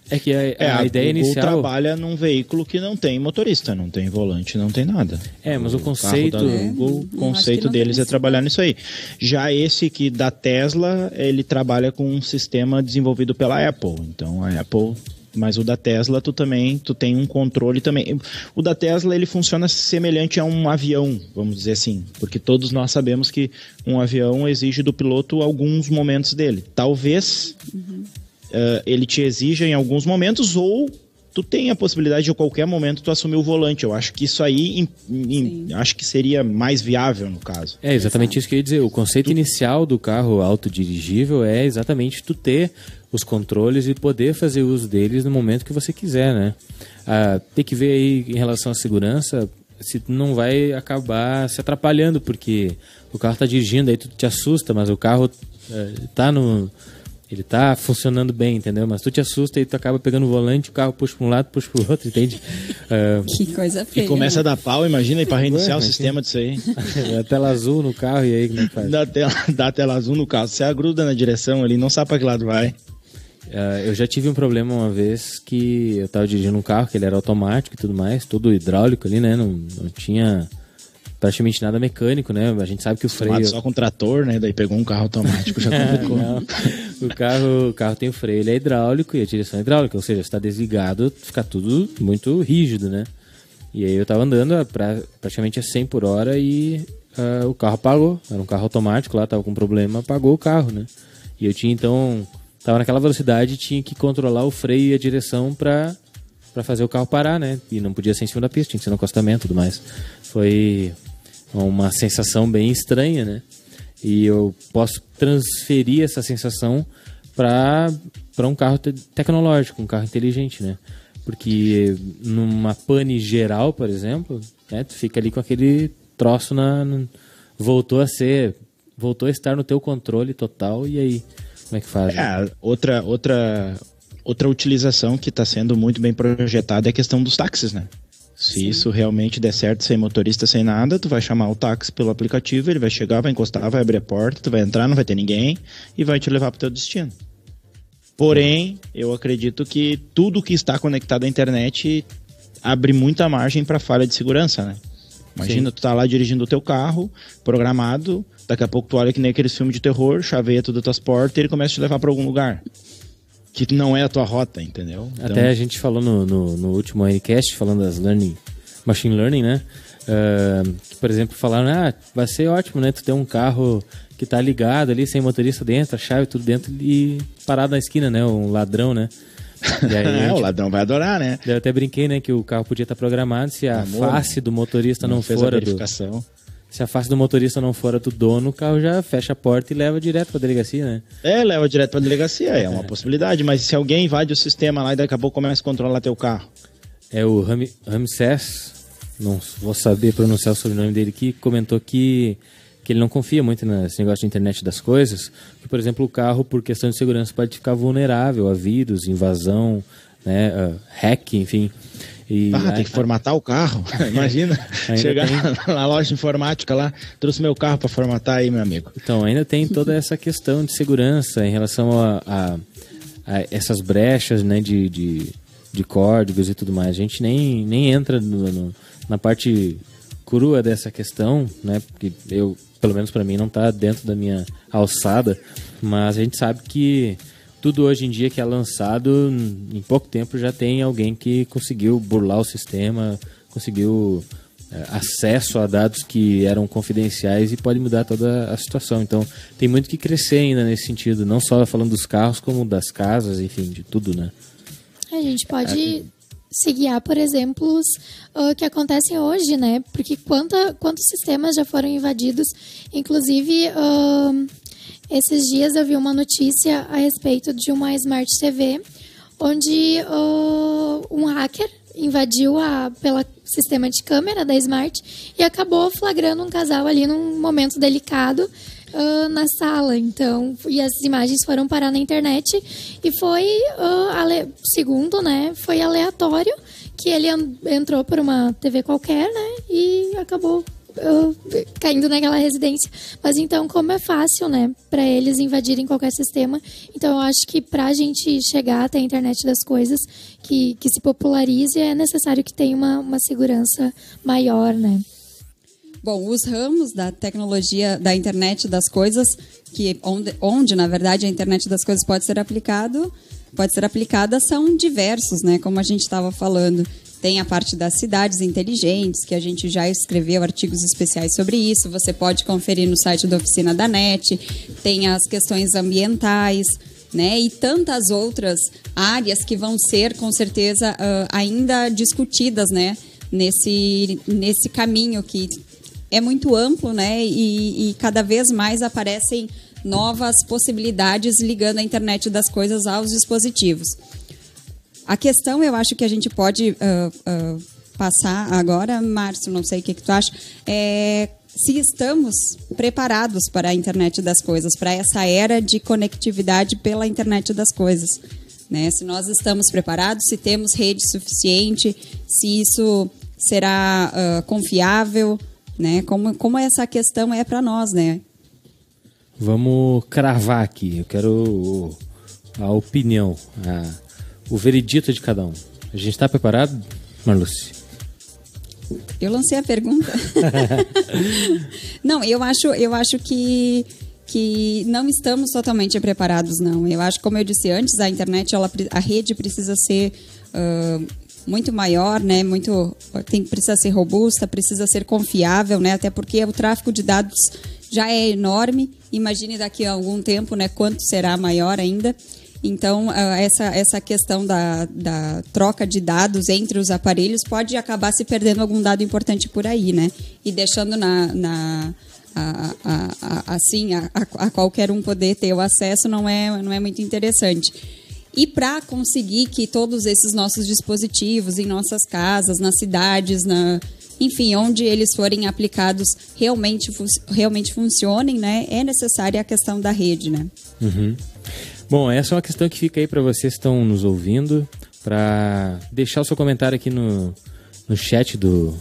É que a, É, a, a, ideia Google inicial. trabalha num veículo que não tem motorista, não tem volante, não tem nada. É, mas o carro conceito. É, Google, eu o conceito deles é trabalhar nisso aí. Já esse que da Tesla, ele trabalha com um sistema desenvolvido pela Apple. Então a Apple, mas o da Tesla tu também, tu tem um controle também. O da Tesla ele funciona semelhante a um avião, vamos dizer assim, porque todos nós sabemos que um avião exige do piloto alguns momentos dele. Talvez eh, ele te exija em alguns momentos ou tu tem a possibilidade de a qualquer momento tu assumir o volante. Eu acho que isso aí em- em- acho que seria mais viável no caso. É exatamente isso que eu ia dizer. O conceito inicial do carro autodirigível é exatamente tu ter os controles e poder fazer uso deles no momento que você quiser, né? Ah, tem que ver aí em relação à segurança se tu não vai acabar se atrapalhando, porque o carro tá dirigindo, aí tu te assusta, mas o carro eh, tá no. Ele tá funcionando bem, entendeu? Mas tu te assusta e tu acaba pegando o volante, o carro puxa pra um lado, puxa pro outro, entende? Ah, Que coisa E feia. começa a dar pau, imagina, e para reiniciar o mas sistema disso aí. a tela azul no carro e aí como é que faz? Dá tela, dá tela azul no carro. Você agruda na direção ali, não sabe pra que lado vai. Ah, eu já tive um problema uma vez que eu tava dirigindo um carro que ele era automático e tudo mais, todo hidráulico ali, né? Não, não tinha praticamente nada mecânico, né? A gente sabe que o freio. Tomado só com trator, né? Daí pegou um carro automático, já complicou. Não. o, carro, o carro tem o freio, ele é hidráulico e a direção é hidráulica, ou seja, está desligado, fica tudo muito rígido, né? E aí eu tava andando a pra, praticamente a 100 por hora e ah, o carro apagou. Era um carro automático lá, tava com problema, apagou o carro, né? E eu tinha então, tava naquela velocidade e tinha que controlar o freio e a direção pra, pra fazer o carro parar, né? E não podia ser em cima da pista, tinha que ser no acostamento e tudo mais. Foi uma sensação bem estranha, né? E eu posso transferir essa sensação para um carro te- tecnológico, um carro inteligente, né? Porque numa pane geral, por exemplo, né, tu fica ali com aquele troço na, no- voltou a ser, voltou a estar no teu controle total e aí como é que faz? É, outra, outra, outra utilização que está sendo muito bem projetada é a questão dos táxis, né? Se isso realmente der certo sem motorista, sem nada, tu vai chamar o táxi pelo aplicativo, ele vai chegar, vai encostar, vai abrir a porta, tu vai entrar, não vai ter ninguém e vai te levar para o teu destino. Porém, eu acredito que tudo que está conectado à internet abre muita margem para falha de segurança, né? Imagina, Sim. tu tá lá dirigindo o teu carro, programado, daqui a pouco tu olha que nem aqueles filmes de terror, chaveia tudo as tuas portas e ele começa a te levar para algum lugar. Que não é a tua rota, entendeu? Então, Até a gente falou no, no, no último Aircast, falando das learning, machine learning, né? Ah, que, por exemplo, falaram, ah, vai ser ótimo, né? Tu ter um carro que tá ligado ali, sem motorista dentro, a chave tudo dentro e parado na esquina, né? Um ladrão, né? Aí, é, o ladrão vai adorar, né? eu até brinquei, né, que o carro podia estar programado se a Amor, face do motorista não, fez for a do. Se a face do motorista não for a do dono, o carro já fecha a porta e leva direto pra delegacia, né? É, leva direto pra delegacia, é uma possibilidade, mas se alguém invade o sistema lá e daqui a pouco começa a controlar teu carro. É o Ram Ramsés, não vou saber pronunciar o sobrenome dele aqui, comentou que, que ele não confia muito nesse negócio de internet das coisas, que, por exemplo, o carro, por questão de segurança, pode ficar vulnerável a vírus, invasão, né, a hack, enfim. E Ah, a- tem que formatar o carro. Imagina, chegar tem. na loja de informática lá, trouxe meu carro pra formatar aí, meu amigo. Então, ainda tem toda essa questão de segurança em relação a, a- a essas brechas né, de, de, de códigos e tudo mais. A gente nem, nem entra no- no- na parte crua dessa questão, né? Porque eu, pelo menos para mim, não está dentro da minha alçada. Mas a gente sabe que tudo hoje em dia que é lançado, em pouco tempo já tem alguém que conseguiu burlar o sistema, conseguiu é, acesso a dados que eram confidenciais e pode mudar toda a situação. Então, tem muito que crescer ainda nesse sentido, não só falando dos carros, como das casas, enfim, de tudo, né? A gente pode se guiar por exemplos uh, que acontecem hoje, né? Porque quanta, quantos sistemas já foram invadidos, inclusive uh, esses dias eu vi uma notícia a respeito de uma Smart TV, onde um hacker invadiu a pelo sistema de câmera da Smart e acabou flagrando um casal ali num momento delicado uh, na sala. Então, e as imagens foram parar na internet e foi, uh, segundo, né, foi aleatório que ele entrou por uma TV qualquer, né, e acabou caindo naquela residência. Mas então, como é fácil, né, para eles invadirem qualquer sistema, então eu acho que para a gente chegar até a internet das coisas, que, que se popularize, é necessário que tenha uma, uma segurança maior, né. Bom, os ramos da tecnologia da internet das coisas, que onde, onde na verdade a internet das coisas pode ser aplicado, pode ser aplicada são diversos, né? Como a gente estava falando, tem a parte das cidades inteligentes, que a gente já escreveu artigos especiais sobre isso. Você pode conferir no site da Oficina da NET. Tem as questões ambientais, né? E tantas outras áreas que vão ser, com certeza, uh, ainda discutidas, né? Nesse, nesse caminho que é muito amplo, né? E, e cada vez mais aparecem novas possibilidades ligando a internet das coisas aos dispositivos. A questão, eu acho que a gente pode uh, uh, passar agora, Márcio, não sei o que, que tu acha, é se estamos preparados para a internet das coisas, para essa era de conectividade pela internet das coisas. Né? Se nós estamos preparados, se temos rede suficiente, se isso será uh, confiável, né? Como, como essa questão é para nós, né? Vamos cravar aqui. Eu quero a opinião, a, o veredito de cada um. A gente está preparado, Marluce? Eu lancei a pergunta. não, eu acho, eu acho que que não estamos totalmente preparados, não. Eu acho, como eu disse antes, a internet, ela, a rede precisa ser uh, muito maior, né? Muito tem precisa ser robusta, precisa ser confiável, né? Até porque o tráfego de dados já é enorme. Imagine daqui a algum tempo, né? Quanto será maior ainda. Então, ah, essa, essa questão da, da troca de dados entre os aparelhos pode acabar se perdendo algum dado importante por aí, né? E deixando na, na a, a, a, assim, a, a, qualquer um poder ter o acesso não é, não é muito interessante. E para conseguir que todos esses nossos dispositivos em nossas casas, nas cidades, na, enfim, onde eles forem aplicados realmente, realmente funcionem, né, é necessária a questão da rede, né? Uhum. Bom, essa é uma questão que fica aí para vocês que estão nos ouvindo, para deixar o seu comentário aqui no, no chat do,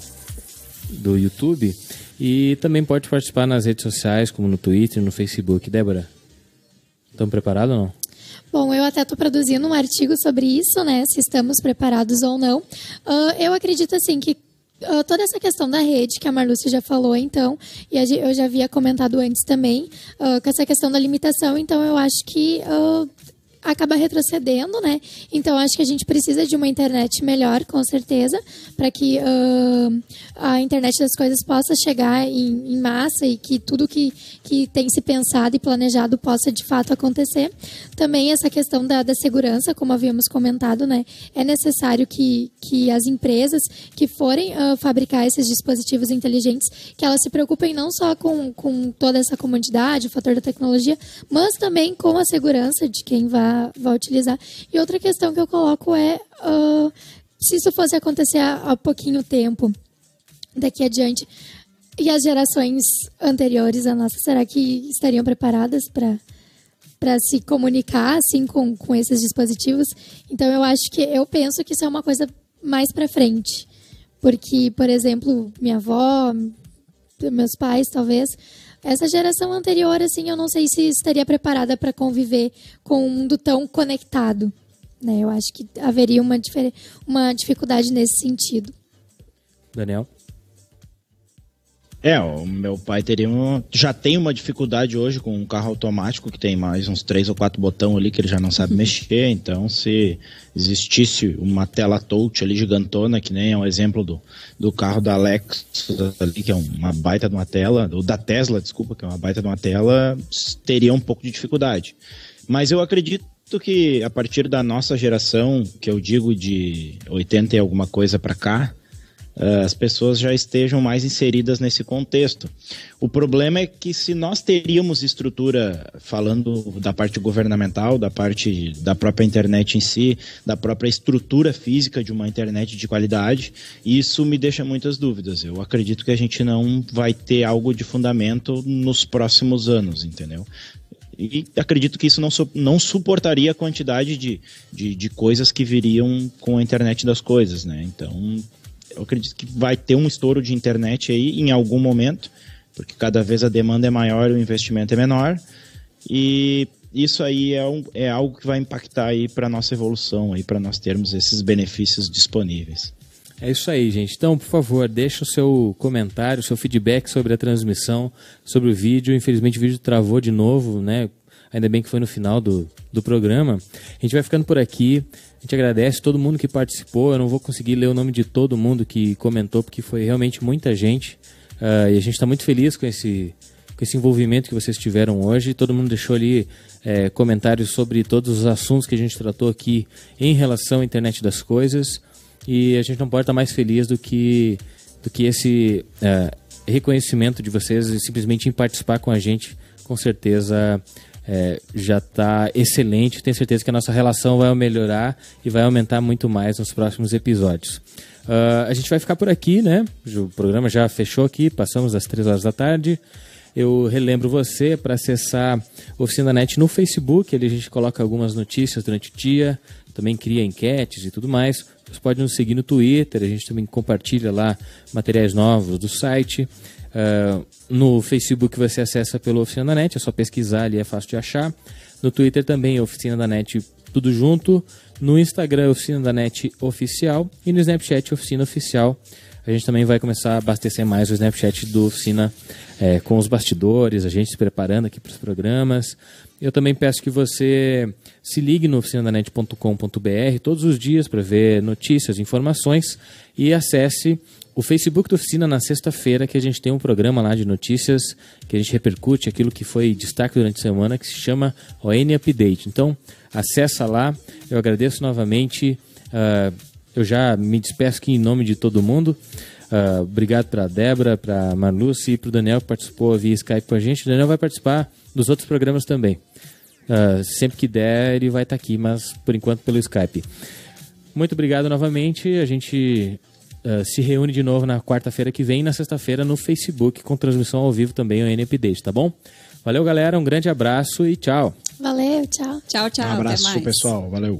do YouTube e também pode participar nas redes sociais, como no Twitter, no Facebook. Débora, estão preparados ou não? Bom, eu até estou produzindo um artigo sobre isso, né? Se estamos preparados ou não. Uh, eu acredito, assim, que uh, toda essa questão da rede, que a Marlúcia já falou, então, e eu já havia comentado antes também, uh, com essa questão da limitação, então eu acho que acaba retrocedendo, né? Então acho que a gente precisa de uma internet melhor, com certeza, para que uh, a internet das coisas possa chegar em, em, massa e que tudo que, que tem se pensado e planejado possa de fato acontecer. Também essa questão da, da segurança, como havíamos comentado, né? É necessário que, que as empresas que forem uh, fabricar esses dispositivos inteligentes, que elas se preocupem não só com, com toda essa comodidade, o fator da tecnologia, mas também com a segurança de quem vai vai, utilizar. E outra questão que eu coloco é uh, se isso fosse acontecer há, há pouquinho tempo, daqui adiante, e as gerações anteriores a nossa, será que estariam preparadas para para se comunicar assim com, com esses dispositivos? Então eu acho que eu penso que isso é uma coisa mais para frente. Porque, por exemplo, minha avó, meus pais, talvez, essa geração anterior, assim, eu não sei se estaria preparada para conviver com um mundo tão conectado. Né? Eu acho que haveria uma, uma dificuldade nesse sentido. Daniel? É, o meu pai teria um, já tem uma dificuldade hoje com um carro automático que tem mais uns três ou quatro botões ali que ele já não sabe mexer. Então, se existisse uma tela touch ali gigantona, que nem é um exemplo do, do carro da Alex ali, que é uma baita de uma tela, ou da Tesla, desculpa, que é uma baita de uma tela, teria um pouco de dificuldade. Mas eu acredito que a partir da nossa geração, que eu digo de 80 e alguma coisa para cá, as pessoas já estejam mais inseridas nesse contexto. O problema é que se nós teríamos estrutura, falando da parte governamental, da parte da própria internet em si, da própria estrutura física de uma internet de qualidade, isso me deixa muitas dúvidas. Eu acredito que a gente não vai ter algo de fundamento nos próximos anos, entendeu? E acredito que isso não, não suportaria a quantidade de, de, de coisas que viriam com a internet das coisas, né? Então, eu acredito que vai ter um estouro de internet aí em algum momento, porque cada vez a demanda é maior e o investimento é menor. E isso aí é, um, é algo que vai impactar aí para nossa evolução, aí para nós termos esses benefícios disponíveis. É isso aí, gente. Então, por favor, deixa o seu comentário, o seu feedback sobre a transmissão, sobre o vídeo. Infelizmente o vídeo travou de novo, né? Ainda bem que foi no final do, do programa. A gente vai ficando por aqui. A gente agradece todo mundo que participou. Eu não vou conseguir ler o nome de todo mundo que comentou, porque foi realmente muita gente. Uh, e a gente está muito feliz com esse, com esse envolvimento que vocês tiveram hoje. Todo mundo deixou ali é, comentários sobre todos os assuntos que a gente tratou aqui em relação à internet das coisas. E a gente não pode estar mais feliz do que, do que esse uh, reconhecimento de vocês e simplesmente em participar com a gente. Com certeza é, já está excelente. Tenho certeza que a nossa relação vai melhorar e vai aumentar muito mais nos próximos episódios. Uh, a gente vai ficar por aqui, né? O programa já fechou aqui, passamos das 3 horas da tarde. Eu relembro você para acessar Oficina Net no Facebook, ali a gente coloca algumas notícias durante o dia, também cria enquetes e tudo mais. Você pode nos seguir no Twitter, a gente também compartilha lá materiais novos do site. Uh, no Facebook você acessa pelo Oficina da Net, é só pesquisar ali, é fácil de achar. No Twitter também, Oficina da Net, tudo junto. No Instagram, Oficina da Net Oficial. E no Snapchat, Oficina Oficial. A gente também vai começar a abastecer mais o Snapchat do Oficina é, com os bastidores, a gente se preparando aqui para os programas. Eu também peço que você se ligue no oficinadanet.com.br todos os dias para ver notícias, informações e acesse o Facebook da Oficina na sexta-feira, que a gente tem um programa lá de notícias, que a gente repercute aquilo que foi destaque durante a semana, que se chama ON Update. Então, acessa lá. Eu agradeço novamente. Uh, eu já me despeço aqui em nome de todo mundo. Uh, obrigado para a Débora, para a Marluce e para o Daniel que participou via Skype com a gente. O Daniel vai participar dos outros programas também. Uh, sempre que der, ele vai estar tá aqui, mas por enquanto pelo Skype. Muito obrigado novamente. A gente uh, se reúne de novo na quarta-feira que vem e na sexta-feira no Facebook com transmissão ao vivo também, o NPD, tá bom? Valeu, galera. Um grande abraço e tchau. Valeu, tchau. Tchau, tchau. Um abraço, pessoal. Valeu.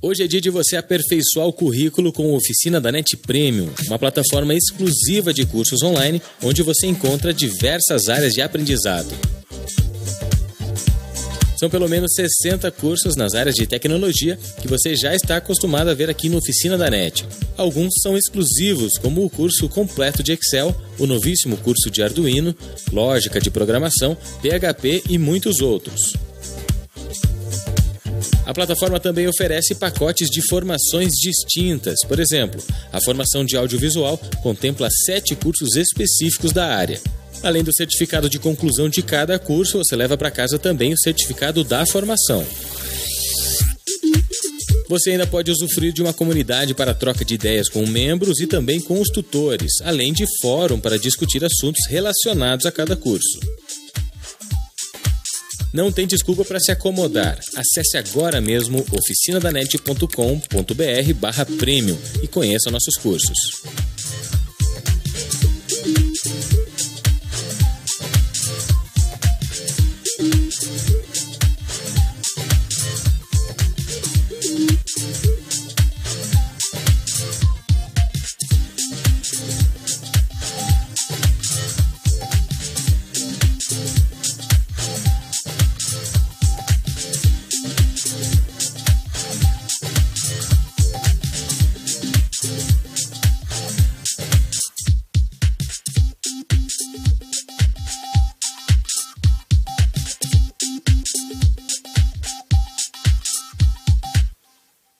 Hoje é dia de você aperfeiçoar o currículo com a Oficina da Net Premium, uma plataforma exclusiva de cursos online onde você encontra diversas áreas de aprendizado. São pelo menos 60 cursos nas áreas de tecnologia que você já está acostumado a ver aqui no Oficina da NET. Alguns são exclusivos, como o curso completo de Excel, o novíssimo curso de Arduino, lógica de programação, PHP e muitos outros. A plataforma também oferece pacotes de formações distintas. Por exemplo, a formação de audiovisual contempla sete cursos específicos da área. Além do certificado de conclusão de cada curso, você leva para casa também o certificado da formação. Você ainda pode usufruir de uma comunidade para troca de ideias com membros e também com os tutores, além de fórum para discutir assuntos relacionados a cada curso. Não tem desculpa para se acomodar. Acesse agora mesmo oficinadanet.com.br barra premium e conheça nossos cursos.